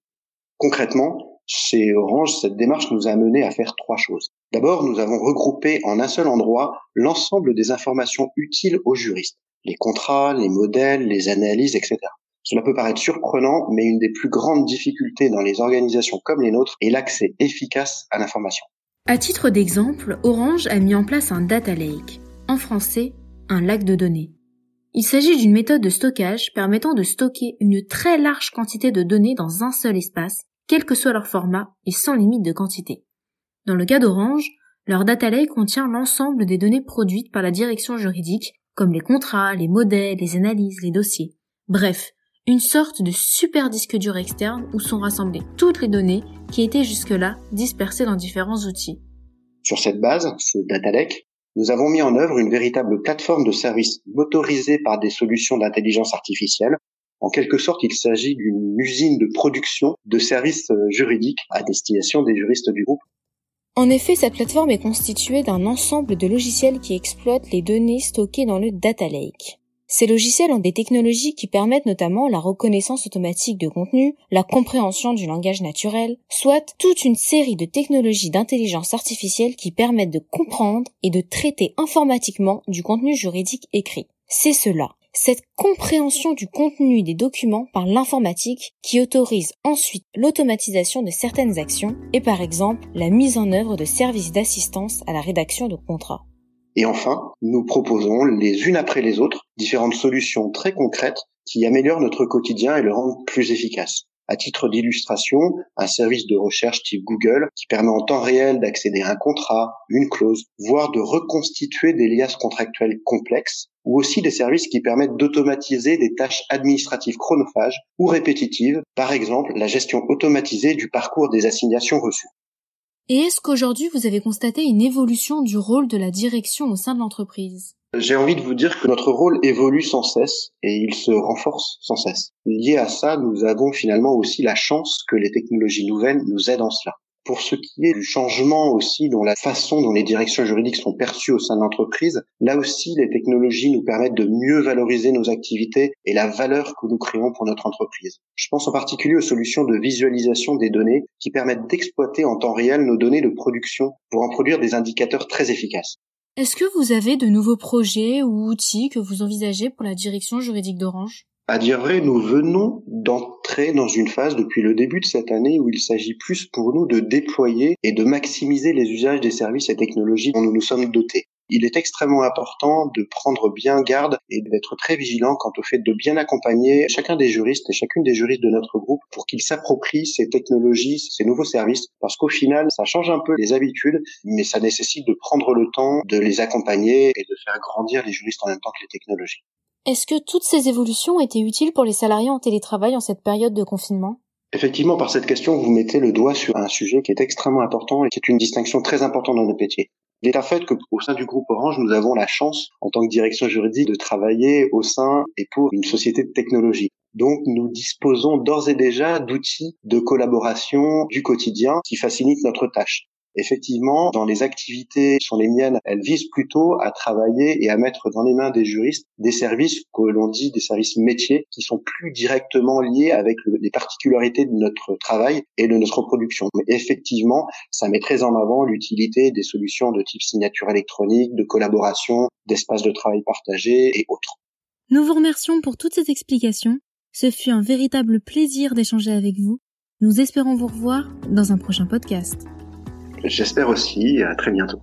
Speaker 11: Concrètement, chez Orange, cette démarche nous a amené à faire trois choses. D'abord, nous avons regroupé en un seul endroit l'ensemble des informations utiles aux juristes. Les contrats, les modèles, les analyses, etc. Cela peut paraître surprenant, mais une des plus grandes difficultés dans les organisations comme les nôtres est l'accès efficace à l'information.
Speaker 10: À titre d'exemple, Orange a mis en place un data lake. En français, un lac de données. Il s'agit d'une méthode de stockage permettant de stocker une très large quantité de données dans un seul espace quel que soit leur format et sans limite de quantité. Dans le cas d'Orange, leur data lake contient l'ensemble des données produites par la direction juridique, comme les contrats, les modèles, les analyses, les dossiers. Bref, une sorte de super disque dur externe où sont rassemblées toutes les données qui étaient jusque-là dispersées dans différents outils.
Speaker 11: Sur cette base, ce data lake, nous avons mis en œuvre une véritable plateforme de services motorisée par des solutions d'intelligence artificielle en quelque sorte, il s'agit d'une usine de production de services euh, juridiques à destination des juristes du groupe.
Speaker 10: En effet, cette plateforme est constituée d'un ensemble de logiciels qui exploitent les données stockées dans le data lake. Ces logiciels ont des technologies qui permettent notamment la reconnaissance automatique de contenu, la compréhension du langage naturel, soit toute une série de technologies d'intelligence artificielle qui permettent de comprendre et de traiter informatiquement du contenu juridique écrit. C'est cela cette compréhension du contenu des documents par l'informatique qui autorise ensuite l'automatisation de certaines actions et par exemple la mise en œuvre de services d'assistance à la rédaction de contrats.
Speaker 11: Et enfin, nous proposons les unes après les autres différentes solutions très concrètes qui améliorent notre quotidien et le rendent plus efficace. À titre d'illustration, un service de recherche type Google qui permet en temps réel d'accéder à un contrat, une clause, voire de reconstituer des liasses contractuelles complexes, ou aussi des services qui permettent d'automatiser des tâches administratives chronophages ou répétitives, par exemple la gestion automatisée du parcours des assignations reçues.
Speaker 10: Et est-ce qu'aujourd'hui vous avez constaté une évolution du rôle de la direction au sein de l'entreprise?
Speaker 11: J'ai envie de vous dire que notre rôle évolue sans cesse et il se renforce sans cesse. Lié à ça, nous avons finalement aussi la chance que les technologies nouvelles nous aident en cela. Pour ce qui est du changement aussi dans la façon dont les directions juridiques sont perçues au sein de l'entreprise, là aussi les technologies nous permettent de mieux valoriser nos activités et la valeur que nous créons pour notre entreprise. Je pense en particulier aux solutions de visualisation des données qui permettent d'exploiter en temps réel nos données de production pour en produire des indicateurs très efficaces.
Speaker 10: Est-ce que vous avez de nouveaux projets ou outils que vous envisagez pour la direction juridique d'Orange?
Speaker 11: À dire vrai, nous venons d'entrer dans une phase depuis le début de cette année où il s'agit plus pour nous de déployer et de maximiser les usages des services et technologies dont nous nous sommes dotés. Il est extrêmement important de prendre bien garde et d'être très vigilant quant au fait de bien accompagner chacun des juristes et chacune des juristes de notre groupe pour qu'ils s'approprient ces technologies, ces nouveaux services, parce qu'au final, ça change un peu les habitudes, mais ça nécessite de prendre le temps de les accompagner et de faire grandir les juristes en même temps que les technologies.
Speaker 10: Est-ce que toutes ces évolutions étaient utiles pour les salariés en télétravail en cette période de confinement?
Speaker 11: Effectivement, par cette question, vous mettez le doigt sur un sujet qui est extrêmement important et qui est une distinction très importante dans notre métier. Il est un fait qu'au sein du groupe Orange, nous avons la chance, en tant que direction juridique, de travailler au sein et pour une société de technologie. Donc, nous disposons d'ores et déjà d'outils de collaboration du quotidien qui facilitent notre tâche effectivement, dans les activités qui sont les miennes, elles visent plutôt à travailler et à mettre dans les mains des juristes des services que l'on dit des services métiers qui sont plus directement liés avec les particularités de notre travail et de notre production. Mais effectivement, ça met très en avant l'utilité des solutions de type signature électronique, de collaboration, d'espace de travail partagé et autres.
Speaker 10: Nous vous remercions pour toutes ces explications. Ce fut un véritable plaisir d'échanger avec vous. Nous espérons vous revoir dans un prochain podcast.
Speaker 11: J'espère aussi. À très bientôt.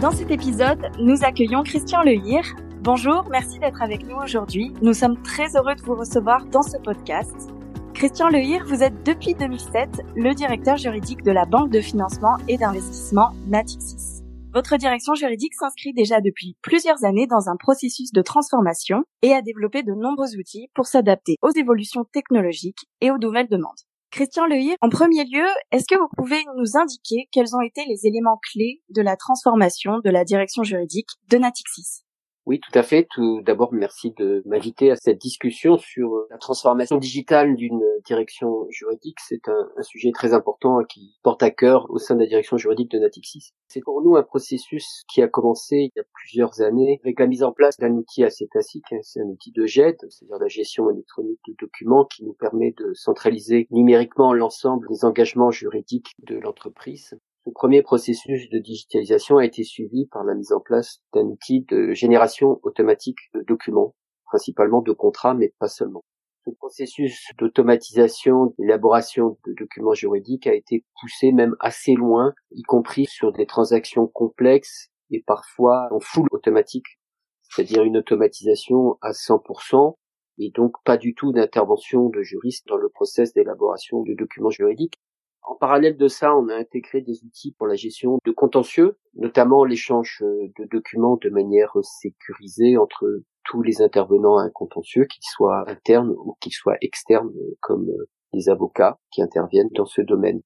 Speaker 12: Dans cet épisode, nous accueillons Christian Lehir. Bonjour, merci d'être avec nous aujourd'hui. Nous sommes très heureux de vous recevoir dans ce podcast. Christian Lehir, vous êtes depuis 2007 le directeur juridique de la banque de financement et d'investissement Natixis. Votre direction juridique s'inscrit déjà depuis plusieurs années dans un processus de transformation et a développé de nombreux outils pour s'adapter aux évolutions technologiques et aux nouvelles demandes. Christian Lehir, en premier lieu, est-ce que vous pouvez nous indiquer quels ont été les éléments clés de la transformation de la direction juridique de Natixis?
Speaker 13: Oui, tout à fait. Tout d'abord, merci de m'inviter à cette discussion sur la transformation digitale d'une direction juridique. C'est un, sujet très important qui porte à cœur au sein de la direction juridique de Natixis. C'est pour nous un processus qui a commencé il y a plusieurs années avec la mise en place d'un outil assez classique. Hein. C'est un outil de GED, c'est-à-dire la gestion électronique de documents qui nous permet de centraliser numériquement l'ensemble des engagements juridiques de l'entreprise. Ce premier processus de digitalisation a été suivi par la mise en place d'un outil de génération automatique de documents, principalement de contrats, mais pas seulement. Ce processus d'automatisation, d'élaboration de documents juridiques a été poussé même assez loin, y compris sur des transactions complexes et parfois en full automatique, c'est-à-dire une automatisation à 100%, et donc pas du tout d'intervention de juriste dans le process d'élaboration de documents juridiques. En parallèle de ça, on a intégré des outils pour la gestion de contentieux, notamment l'échange euh, de documents de manière sécurisée entre tous les intervenants à un contentieux, qu'ils soient internes ou qu'ils soient externes, euh, comme euh, les avocats qui interviennent dans ce domaine.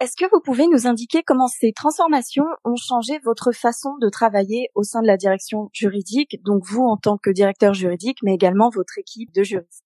Speaker 12: Est-ce que vous pouvez nous indiquer comment ces transformations ont changé votre façon de travailler au sein de la direction juridique, donc vous en tant que directeur juridique, mais également votre équipe de juristes?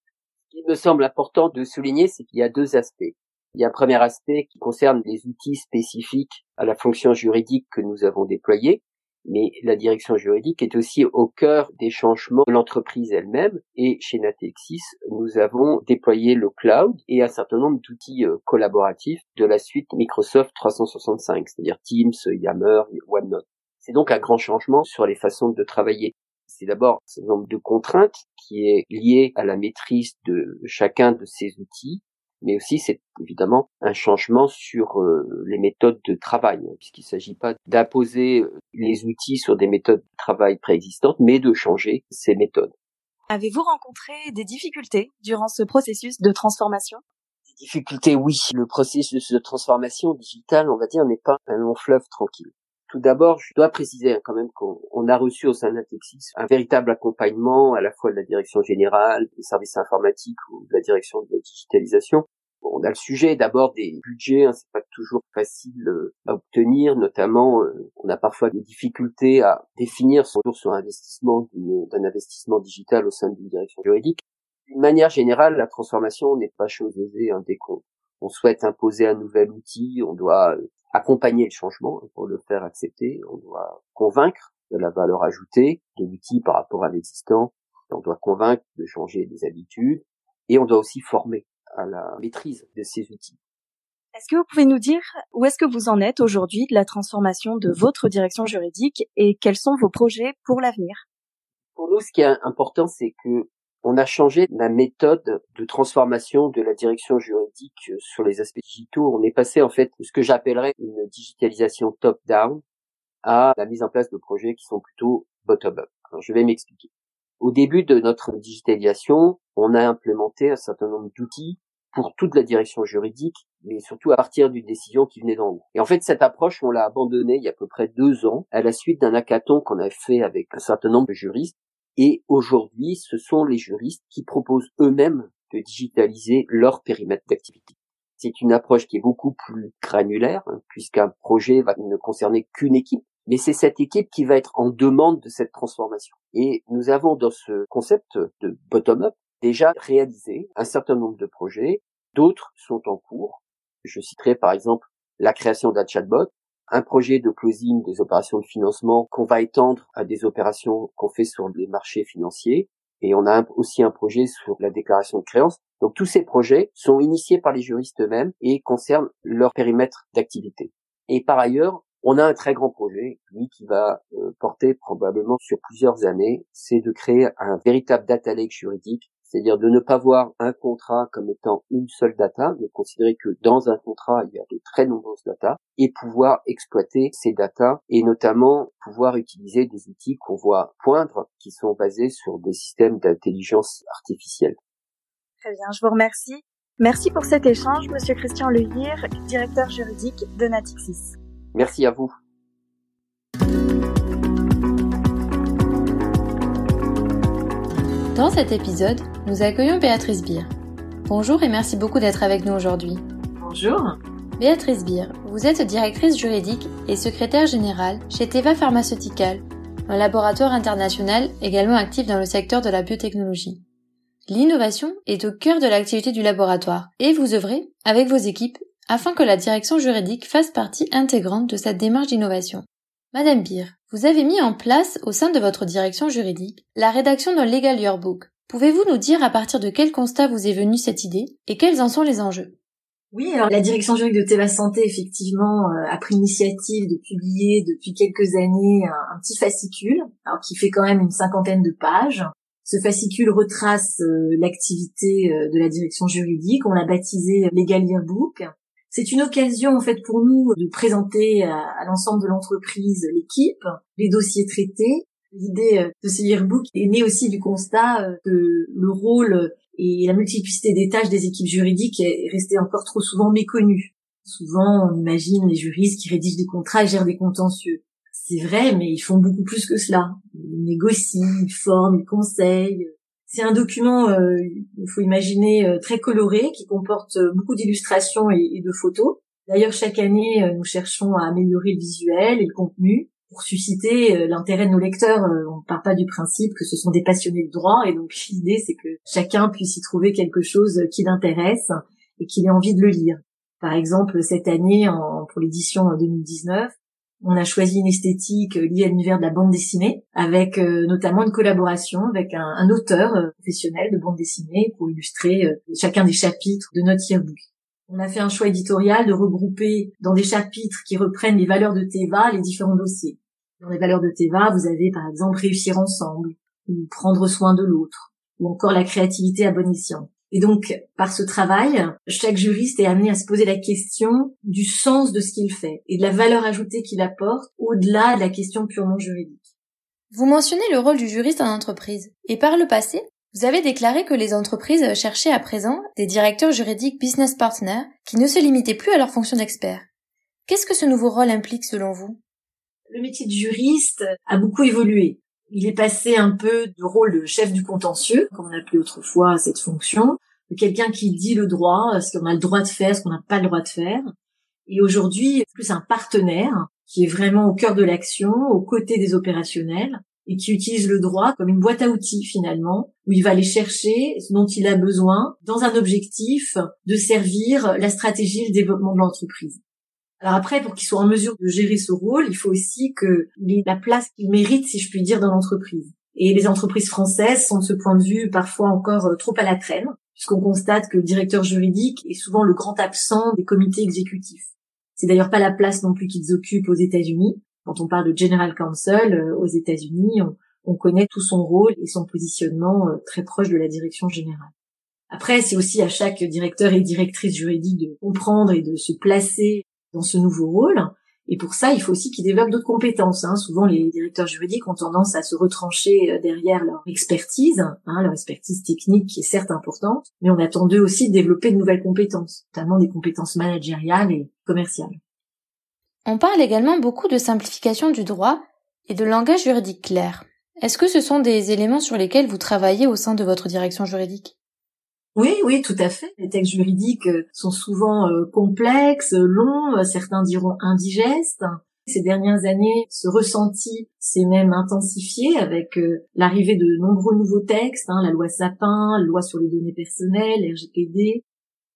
Speaker 13: Ce qui me semble important de souligner, c'est qu'il y a deux aspects. Il y a un premier aspect qui concerne les outils spécifiques à la fonction juridique que nous avons déployés. mais la direction juridique est aussi au cœur des changements de l'entreprise elle-même. Et chez Natexis, nous avons déployé le cloud et un certain nombre d'outils euh, collaboratifs de la suite Microsoft 365, c'est-à-dire Teams, Yammer, OneNote. C'est donc un grand changement sur les façons de travailler. C'est d'abord un nombre de contraintes qui est lié à la maîtrise de chacun de ces outils mais aussi c'est évidemment un changement sur euh, les méthodes de travail, hein, puisqu'il ne s'agit pas d'imposer euh, les outils sur des méthodes de travail préexistantes, mais de changer ces méthodes.
Speaker 12: Avez-vous rencontré des difficultés durant ce processus de transformation?
Speaker 13: Des difficultés, oui. Le processus de transformation digitale, on va dire, n'est pas un long fleuve tranquille. Tout d'abord, je dois préciser hein, quand même qu'on a reçu au sein de l'Atexis un véritable accompagnement à la fois de la direction générale, des services informatiques ou de la direction de la digitalisation. on a le sujet d'abord des budgets, hein, c'est pas toujours facile euh, à obtenir, notamment euh, on a parfois des difficultés à définir son retour sur investissement d'un investissement digital au sein d'une direction juridique. D'une manière générale, la transformation n'est pas chose aisée hein, dès on souhaite imposer un nouvel outil, on doit euh, accompagner le changement pour le faire accepter. On doit convaincre de la valeur ajoutée de l'outil par rapport à l'existant. On doit convaincre de changer des habitudes et on doit aussi former à la maîtrise de ces outils.
Speaker 12: Est-ce que vous pouvez nous dire où est-ce que vous en êtes aujourd'hui de la transformation de votre direction juridique et quels sont vos projets pour l'avenir?
Speaker 13: Pour nous, ce qui est important, c'est que on a changé la méthode de transformation de la direction juridique sur les aspects digitaux. On est passé en fait de ce que j'appellerais une digitalisation top-down à la mise en place de projets qui sont plutôt bottom-up. Je vais m'expliquer. Au début de notre digitalisation, on a implémenté un certain nombre d'outils pour toute la direction juridique, mais surtout à partir d'une décision qui venait d'en haut. Et en fait, cette approche, on l'a abandonnée il y a à peu près deux ans, à la suite d'un hackathon qu'on a fait avec un certain nombre de juristes, et aujourd'hui, ce sont les juristes qui proposent eux-mêmes de digitaliser leur périmètre d'activité. C'est une approche qui est beaucoup plus granulaire, hein, puisqu'un projet va ne concerner qu'une équipe, mais c'est cette équipe qui va être en demande de cette transformation. Et nous avons dans ce concept de bottom-up déjà réalisé un certain nombre de projets, d'autres sont en cours. Je citerai par exemple la création d'un chatbot un projet de closing des opérations de financement qu'on va étendre à des opérations qu'on fait sur les marchés financiers. Et on a aussi un projet sur la déclaration de créance. Donc tous ces projets sont initiés par les juristes eux-mêmes et concernent leur périmètre d'activité. Et par ailleurs, on a un très grand projet, lui, qui va euh, porter probablement sur plusieurs années, c'est de créer un véritable data lake juridique c'est-à-dire de ne pas voir un contrat comme étant une seule data, mais considérer que dans un contrat, il y a de très nombreuses data, et pouvoir exploiter ces data, et notamment pouvoir utiliser des outils qu'on voit poindre, qui sont basés sur des systèmes d'intelligence artificielle.
Speaker 12: Très bien, je vous remercie. Merci pour cet échange, Monsieur Christian Lehir, directeur juridique de Natixis.
Speaker 13: Merci à vous.
Speaker 14: Dans cet épisode, nous accueillons Béatrice Beer. Bonjour et merci beaucoup d'être avec nous aujourd'hui.
Speaker 15: Bonjour.
Speaker 14: Béatrice Beer, vous êtes directrice juridique et secrétaire générale chez Teva Pharmaceutical, un laboratoire international également actif dans le secteur de la biotechnologie. L'innovation est au cœur de l'activité du laboratoire et vous œuvrez avec vos équipes afin que la direction juridique fasse partie intégrante de cette démarche d'innovation. Madame Beer, vous avez mis en place au sein de votre direction juridique la rédaction d'un Legal Yearbook. Pouvez-vous nous dire à partir de quel constat vous est venue cette idée et quels en sont les enjeux?
Speaker 15: Oui, alors la direction juridique de Teva Santé, effectivement, euh, a pris l'initiative de publier depuis quelques années un, petit fascicule, alors qui fait quand même une cinquantaine de pages. Ce fascicule retrace euh, l'activité euh, de la direction juridique. On l'a baptisé Legal Yearbook. C'est une occasion en fait pour nous de présenter à, l'ensemble de l'entreprise l'équipe, les dossiers traités. L'idée euh, de ce yearbook est née aussi du constat euh, que le rôle et la multiplicité des tâches des équipes juridiques est resté encore trop souvent méconnu. Souvent, on imagine les juristes qui rédigent des contrats et gèrent des contentieux. C'est vrai, mais ils font beaucoup plus que cela. Ils négocient, ils forment, ils conseillent, c'est un document, euh, il faut imaginer, euh, très coloré, qui comporte euh, beaucoup d'illustrations et, de photos. D'ailleurs, chaque année, nous cherchons à améliorer le visuel et le contenu pour susciter l'intérêt de nos lecteurs. On ne part pas du principe que ce sont des passionnés de droit, et donc l'idée, c'est que chacun puisse y trouver quelque chose qui l'intéresse et qu'il ait envie de le lire. Par exemple, cette année, en, pour l'édition 2019, On a choisi une esthétique liée à l'univers de la bande dessinée, avec notamment une collaboration avec un, auteur professionnel de bande dessinée pour illustrer chacun des chapitres de notre yearbook. On a fait un choix éditorial de regrouper dans des chapitres qui reprennent les valeurs de Teva les différents dossiers. Dans les valeurs de Teva, vous avez par exemple réussir ensemble, ou prendre soin de l'autre, ou encore la créativité à bon escient. Et donc, par ce travail, chaque juriste est amené à se poser la question du sens de ce qu'il fait et de la valeur ajoutée qu'il apporte au-delà de la question purement juridique.
Speaker 14: Vous mentionnez le rôle du juriste en entreprise. Et par le passé, vous avez déclaré que les entreprises cherchaient à présent des directeurs juridiques business partners qui ne se limitaient plus à leur fonction d'expert. Qu'est-ce que ce nouveau rôle implique selon vous?
Speaker 15: Le métier de juriste a beaucoup évolué. Il est passé un peu du rôle de chef du contentieux, comme on appelait autrefois cette fonction, de quelqu'un qui dit le droit, ce qu'on a le droit de faire, ce qu'on n'a pas le droit de faire. Et aujourd'hui, plus un partenaire qui est vraiment au cœur de l'action, aux côtés des opérationnels, et qui utilise le droit comme une boîte à outils finalement, où il va aller chercher ce dont il a besoin dans un objectif de servir la stratégie et le développement de l'entreprise. Alors après, pour qu'il soit en mesure de gérer ce rôle, il faut aussi qu'il la place qu'il mérite, si je puis dire, dans l'entreprise. Et les entreprises françaises sont de ce point de vue parfois encore euh, trop à la traîne, puisqu'on constate que le directeur juridique est souvent le grand absent des comités exécutifs. C'est d'ailleurs pas la place non plus qu'ils occupent aux États-Unis. Quand on parle de General Counsel euh, aux États-Unis, on, on connaît tout son rôle et son positionnement euh, très proche de la direction générale. Après, c'est aussi à chaque directeur et directrice juridique de comprendre et de se placer dans ce nouveau rôle. Et pour ça, il faut aussi qu'ils développent d'autres compétences. Hein. Souvent, les directeurs juridiques ont tendance à se retrancher euh, derrière leur expertise, hein, leur expertise technique qui est certes importante, mais on attend d'eux aussi de développer de nouvelles compétences, notamment des compétences managériales et commerciales.
Speaker 14: On parle également beaucoup de simplification du droit et de langage juridique clair. Est-ce que ce sont des éléments sur lesquels vous travaillez au sein de votre direction juridique?
Speaker 15: Oui, oui, tout à fait. Les textes juridiques euh, sont souvent euh, complexes, longs, euh, certains diront indigestes. Ces dernières années, ce ressenti s'est même intensifié avec l'arrivée de nombreux nouveaux textes, hein, la loi Sapin, la loi sur les données personnelles, RGPD.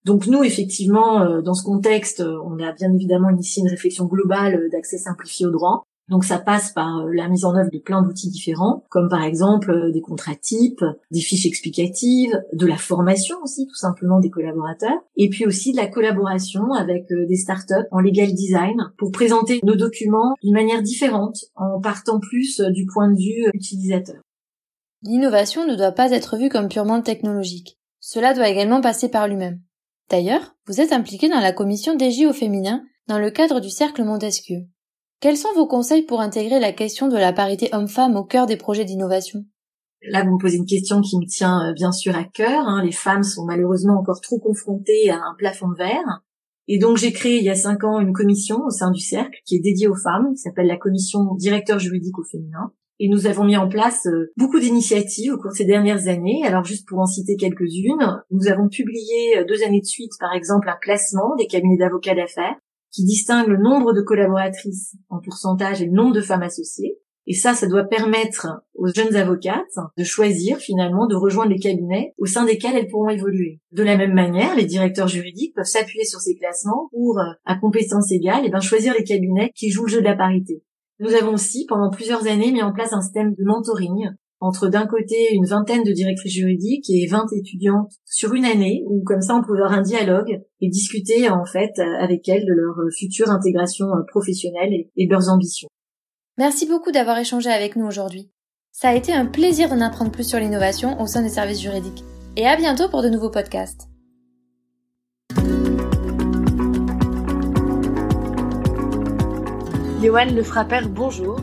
Speaker 15: Donc nous, effectivement, dans ce contexte, on a bien évidemment initié une réflexion globale d'accès simplifié au droit. Donc ça passe par euh, la mise en œuvre de plein d'outils différents, comme par exemple euh, des contrats types, des fiches explicatives, de la formation aussi tout simplement des collaborateurs, et puis aussi de la collaboration avec euh, des startups en legal design pour présenter nos documents d'une manière différente, en partant plus du point de vue utilisateur.
Speaker 14: L'innovation ne doit pas être vue comme purement technologique. Cela doit également passer par lui-même. D'ailleurs, vous êtes impliqué dans la commission DJ au féminin dans le cadre du cercle Montesquieu. Quels sont vos conseils pour intégrer la question de la parité homme-femme au cœur des projets d'innovation?
Speaker 15: Là, vous me posez une question qui me tient euh, bien sûr à cœur. Hein. Les femmes sont malheureusement encore trop confrontées à un plafond verre. Et donc, j'ai créé il y a cinq ans une commission au sein du cercle qui est dédiée aux femmes, qui s'appelle la commission directeur juridique au féminin. Et nous avons mis en place euh, beaucoup d'initiatives au cours de ces dernières années. Alors juste pour en citer quelques-unes, nous avons publié euh, deux années de suite, par exemple, un classement des cabinets d'avocats d'affaires qui distingue le nombre de collaboratrices en pourcentage et le nombre de femmes associées. Et ça, ça doit permettre aux jeunes avocates de choisir finalement de rejoindre les cabinets au sein desquels elles pourront évoluer. De la même manière, les directeurs juridiques peuvent s'appuyer sur ces classements pour, à compétences égales, et eh ben, choisir les cabinets qui jouent le jeu de la parité. Nous avons aussi, pendant plusieurs années, mis en place un système de mentoring entre d'un côté une vingtaine de directrices juridiques et 20 étudiantes sur une année où comme ça on pouvait avoir un dialogue et discuter en fait avec elles de leur future intégration professionnelle et, de leurs ambitions.
Speaker 14: Merci beaucoup d'avoir échangé avec nous aujourd'hui. Ça a été un plaisir d'en apprendre plus sur l'innovation au sein des services juridiques. Et à bientôt pour de nouveaux podcasts.
Speaker 16: Johan Le bonjour.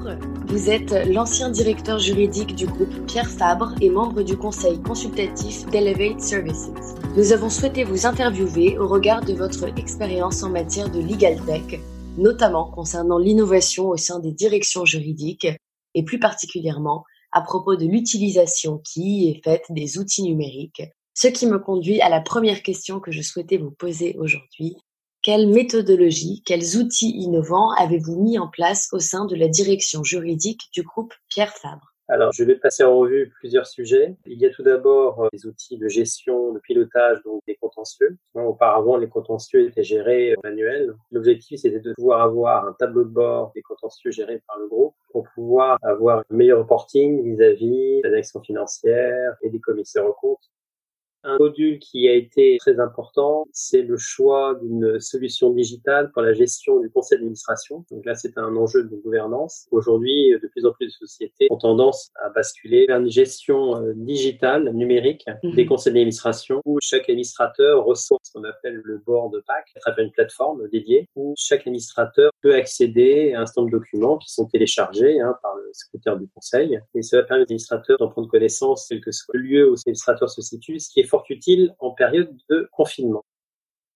Speaker 16: Vous êtes l'ancien directeur juridique du groupe Pierre Fabre et membre du conseil consultatif d'Elevate Services. Nous avons souhaité vous interviewer au regard de votre expérience en matière de legal tech, notamment concernant l'innovation au sein des directions juridiques et plus particulièrement à propos de l'utilisation qui est faite des outils numériques. Ce qui me conduit à la première question que je souhaitais vous poser aujourd'hui. Quelle méthodologie, quels outils innovants avez-vous mis en place au sein de la direction juridique du groupe Pierre Fabre?
Speaker 17: Alors, je vais passer en revue plusieurs sujets. Il y a tout d'abord euh, des outils de gestion, de pilotage, donc des contentieux. Auparavant, les contentieux étaient gérés manuels. L'objectif, c'était de pouvoir avoir un tableau de bord des contentieux gérés par le groupe pour pouvoir avoir un meilleur reporting vis-à-vis de l'annexion financière et des commissaires aux comptes un module qui a été très important, c'est le choix d'une solution digitale pour la gestion du conseil d'administration. Donc là, c'est un enjeu de gouvernance. Aujourd'hui, de plus en plus de sociétés ont tendance à basculer vers une gestion euh, digitale, numérique, mhm. des conseils d'administration où chaque administrateur reçoit ce qu'on appelle le board pack à travers une plateforme dédiée où chaque administrateur peut accéder à un certain nombre de documents qui sont téléchargés hein, par le secrétaire du conseil. Et cela permet aux administrateurs d'en prendre connaissance, quel que soit le lieu où l'administrateur se situe, ce qui est fort utile en période de confinement.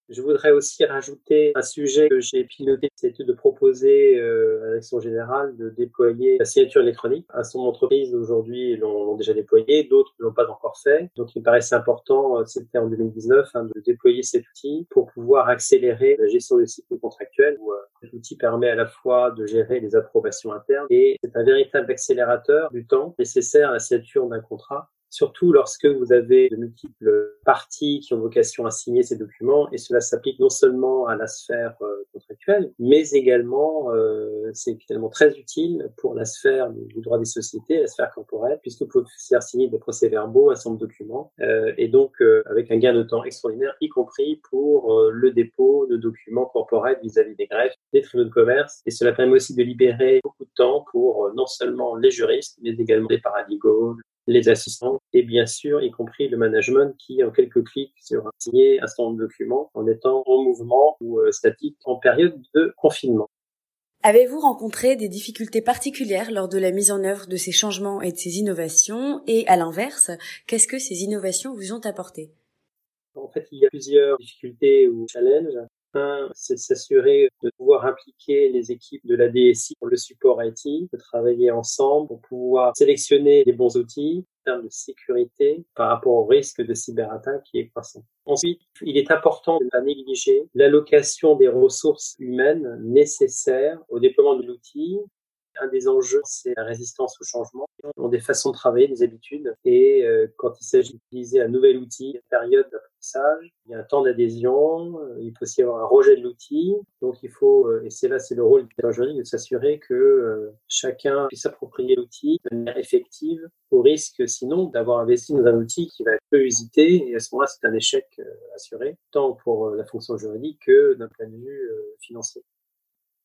Speaker 17: Je voudrais aussi rajouter un sujet que j'ai piloté, c'était de proposer euh, à la direction générale de déployer la signature électronique. Certain nombre d'entreprises aujourd'hui l'ont déjà déployé, d'autres ne l'ont pas encore fait. Donc il me paraissait important, euh, c'était en 2019, hein, de déployer cet outil pour pouvoir accélérer la gestion des cycles contractuels. Où, euh, cet outil permet à la fois de gérer les approbations internes et c'est un véritable accélérateur du temps nécessaire à la signature d'un contrat surtout lorsque vous avez de multiples parties qui ont vocation à signer ces documents, et cela s'applique non seulement à la sphère euh, contractuelle, mais également, euh, c'est également très utile pour la sphère du droit des sociétés, la sphère corporelle, puisque vous pouvez faire signer des procès-verbaux, un nombre de documents, euh, et donc avec un gain de temps extraordinaire, y compris pour le dépôt de documents corporels vis-à-vis des greffes, des tribunaux de commerce, et cela permet aussi de libérer beaucoup de temps pour non seulement les juristes, mais également les paralegals, les assistants et bien sûr, y compris le management qui, en quelques clics, sera signé un certain nombre de documents en étant en mouvement ou euh, statique en période de confinement.
Speaker 14: Avez-vous rencontré des difficultés particulières lors de la mise en œuvre de ces changements et de ces innovations? Et à l'inverse, qu'est-ce que ces innovations vous ont apporté?
Speaker 17: En fait, il y a plusieurs difficultés ou challenges. Un, c'est s'assurer de pouvoir impliquer les équipes de la DSI pour le support IT, de travailler ensemble pour pouvoir sélectionner les bons outils en termes de sécurité par rapport au risque de cyberattaque qui est croissant. Ensuite, il est important de ne pas négliger l'allocation des ressources humaines nécessaires au déploiement de l'outil un des enjeux, c'est la résistance au changement. On a des façons de travailler, des habitudes. Et euh, quand il s'agit d'utiliser un nouvel outil, une période d'apprentissage, il y a un temps d'adhésion, euh, il peut aussi y avoir un rejet de l'outil. Donc il faut, euh, et c'est là, c'est le rôle du juridique de s'assurer que chacun puisse s'approprier l'outil de manière effective, au risque sinon d'avoir investi dans un outil qui va être peu usité. Et à ce moment-là, c'est un échec assuré, tant pour la fonction juridique que d'un point de vue financier.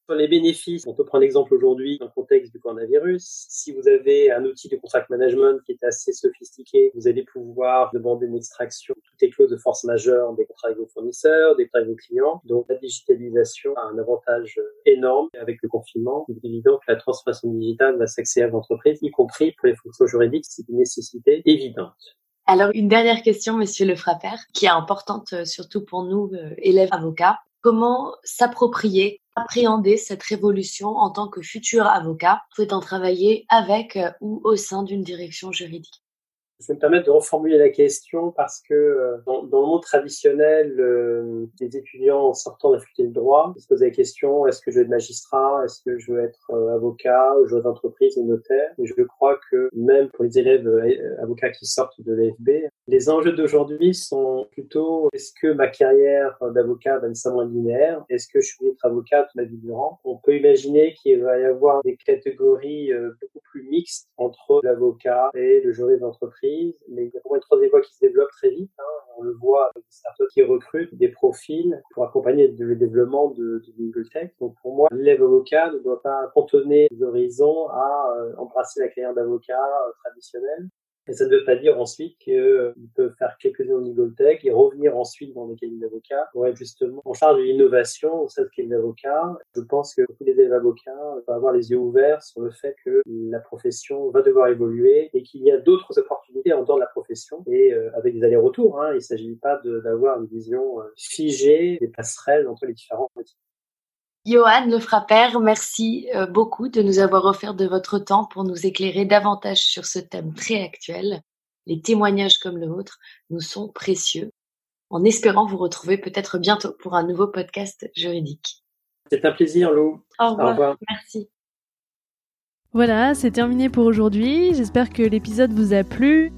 Speaker 17: Sur les bénéfices, on peut prendre l'exemple aujourd'hui dans le contexte du coronavirus. Si vous avez un outil de contract management qui est assez sophistiqué, vous allez pouvoir demander une extraction de toutes les de force majeure des contrats avec vos fournisseurs, des contrats avec vos clients. Donc la digitalisation a un avantage énorme avec le confinement. Il est évident que la transformation digitale va s'accélérer à l'entreprise, y compris pour les fonctions juridiques. C'est une nécessité évidente.
Speaker 16: Alors, une dernière question, monsieur Le Frapper, qui est importante euh, surtout pour nous, euh, élèves avocats. Comment s'approprier appréhender cette révolution en tant que futur avocat, souhaitant travailler avec euh, ou au sein d'une direction juridique.
Speaker 17: Je vais me permettre de reformuler la question parce que euh, dans, le monde traditionnel, euh, les étudiants en sortant de la faculté de droit se posaient la question est-ce que je veux être magistrat, est-ce que je veux être euh, avocat, ou je veux être entreprise ou notaire? Je crois que même pour les élèves avocats qui sortent de l'AFB, les enjeux d'aujourd'hui sont plutôt est-ce que ma carrière d'avocat va nécessairement linéaire? Est-ce que je vais être avocat toute ma vie durant? On peut imaginer qu'il va y avoir des catégories beaucoup plus mixtes entre l'avocat et le juriste d'entreprise mais il y a vraiment une troisième voie qui se développe très vite. Hein. On le voit avec des startups qui recrutent des profils pour accompagner le développement de, legal tech. Donc pour moi, l'élève avocat ne doit pas cantonner les horizons à euh, embrasser la carrière d'avocat euh, traditionnelle. Et ça ne veut pas dire ensuite qu'ils euh, peuvent faire quelques années au legal tech et revenir ensuite dans les cabinets d'avocats pour être justement en charge de l'innovation au sein de cabinets d'avocats. Je pense que tous les élèves avocats vont avoir les yeux ouverts sur le fait que la profession va devoir évoluer et qu'il y a d'autres opportunités en dehors de la profession et euh, avec des allers-retours. Hein, il ne s'agit pas d'avoir une vision euh, figée des passerelles entre les différents métiers.
Speaker 16: Johan Lefrapper, merci euh, beaucoup de nous avoir offert de votre temps pour nous éclairer davantage sur ce thème très actuel. Les témoignages comme le vôtre nous sont précieux, en espérant vous retrouver peut-être bientôt pour un nouveau podcast juridique.
Speaker 17: C'est un plaisir, Lou.
Speaker 16: Au revoir. Au revoir. Merci.
Speaker 1: Voilà, c'est terminé pour aujourd'hui. J'espère que l'épisode vous a plu.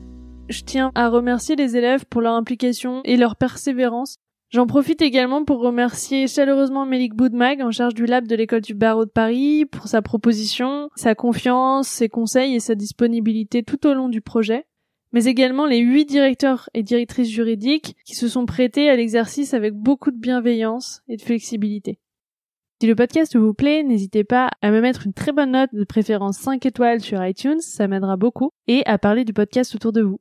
Speaker 1: Je tiens à remercier les élèves pour leur implication et leur persévérance. J'en profite également pour remercier chaleureusement Mélik Boudmag en charge du lab de l'école du barreau de Paris pour sa proposition, sa confiance, ses conseils et sa disponibilité tout au long du projet mais également les huit directeurs et directrices juridiques qui se sont prêtés à l'exercice avec beaucoup de bienveillance et de flexibilité. Si le podcast vous plaît, n'hésitez pas à me mettre une très bonne note, de préférence 5 étoiles sur iTunes, ça m'aidera beaucoup, et à parler du podcast autour de vous.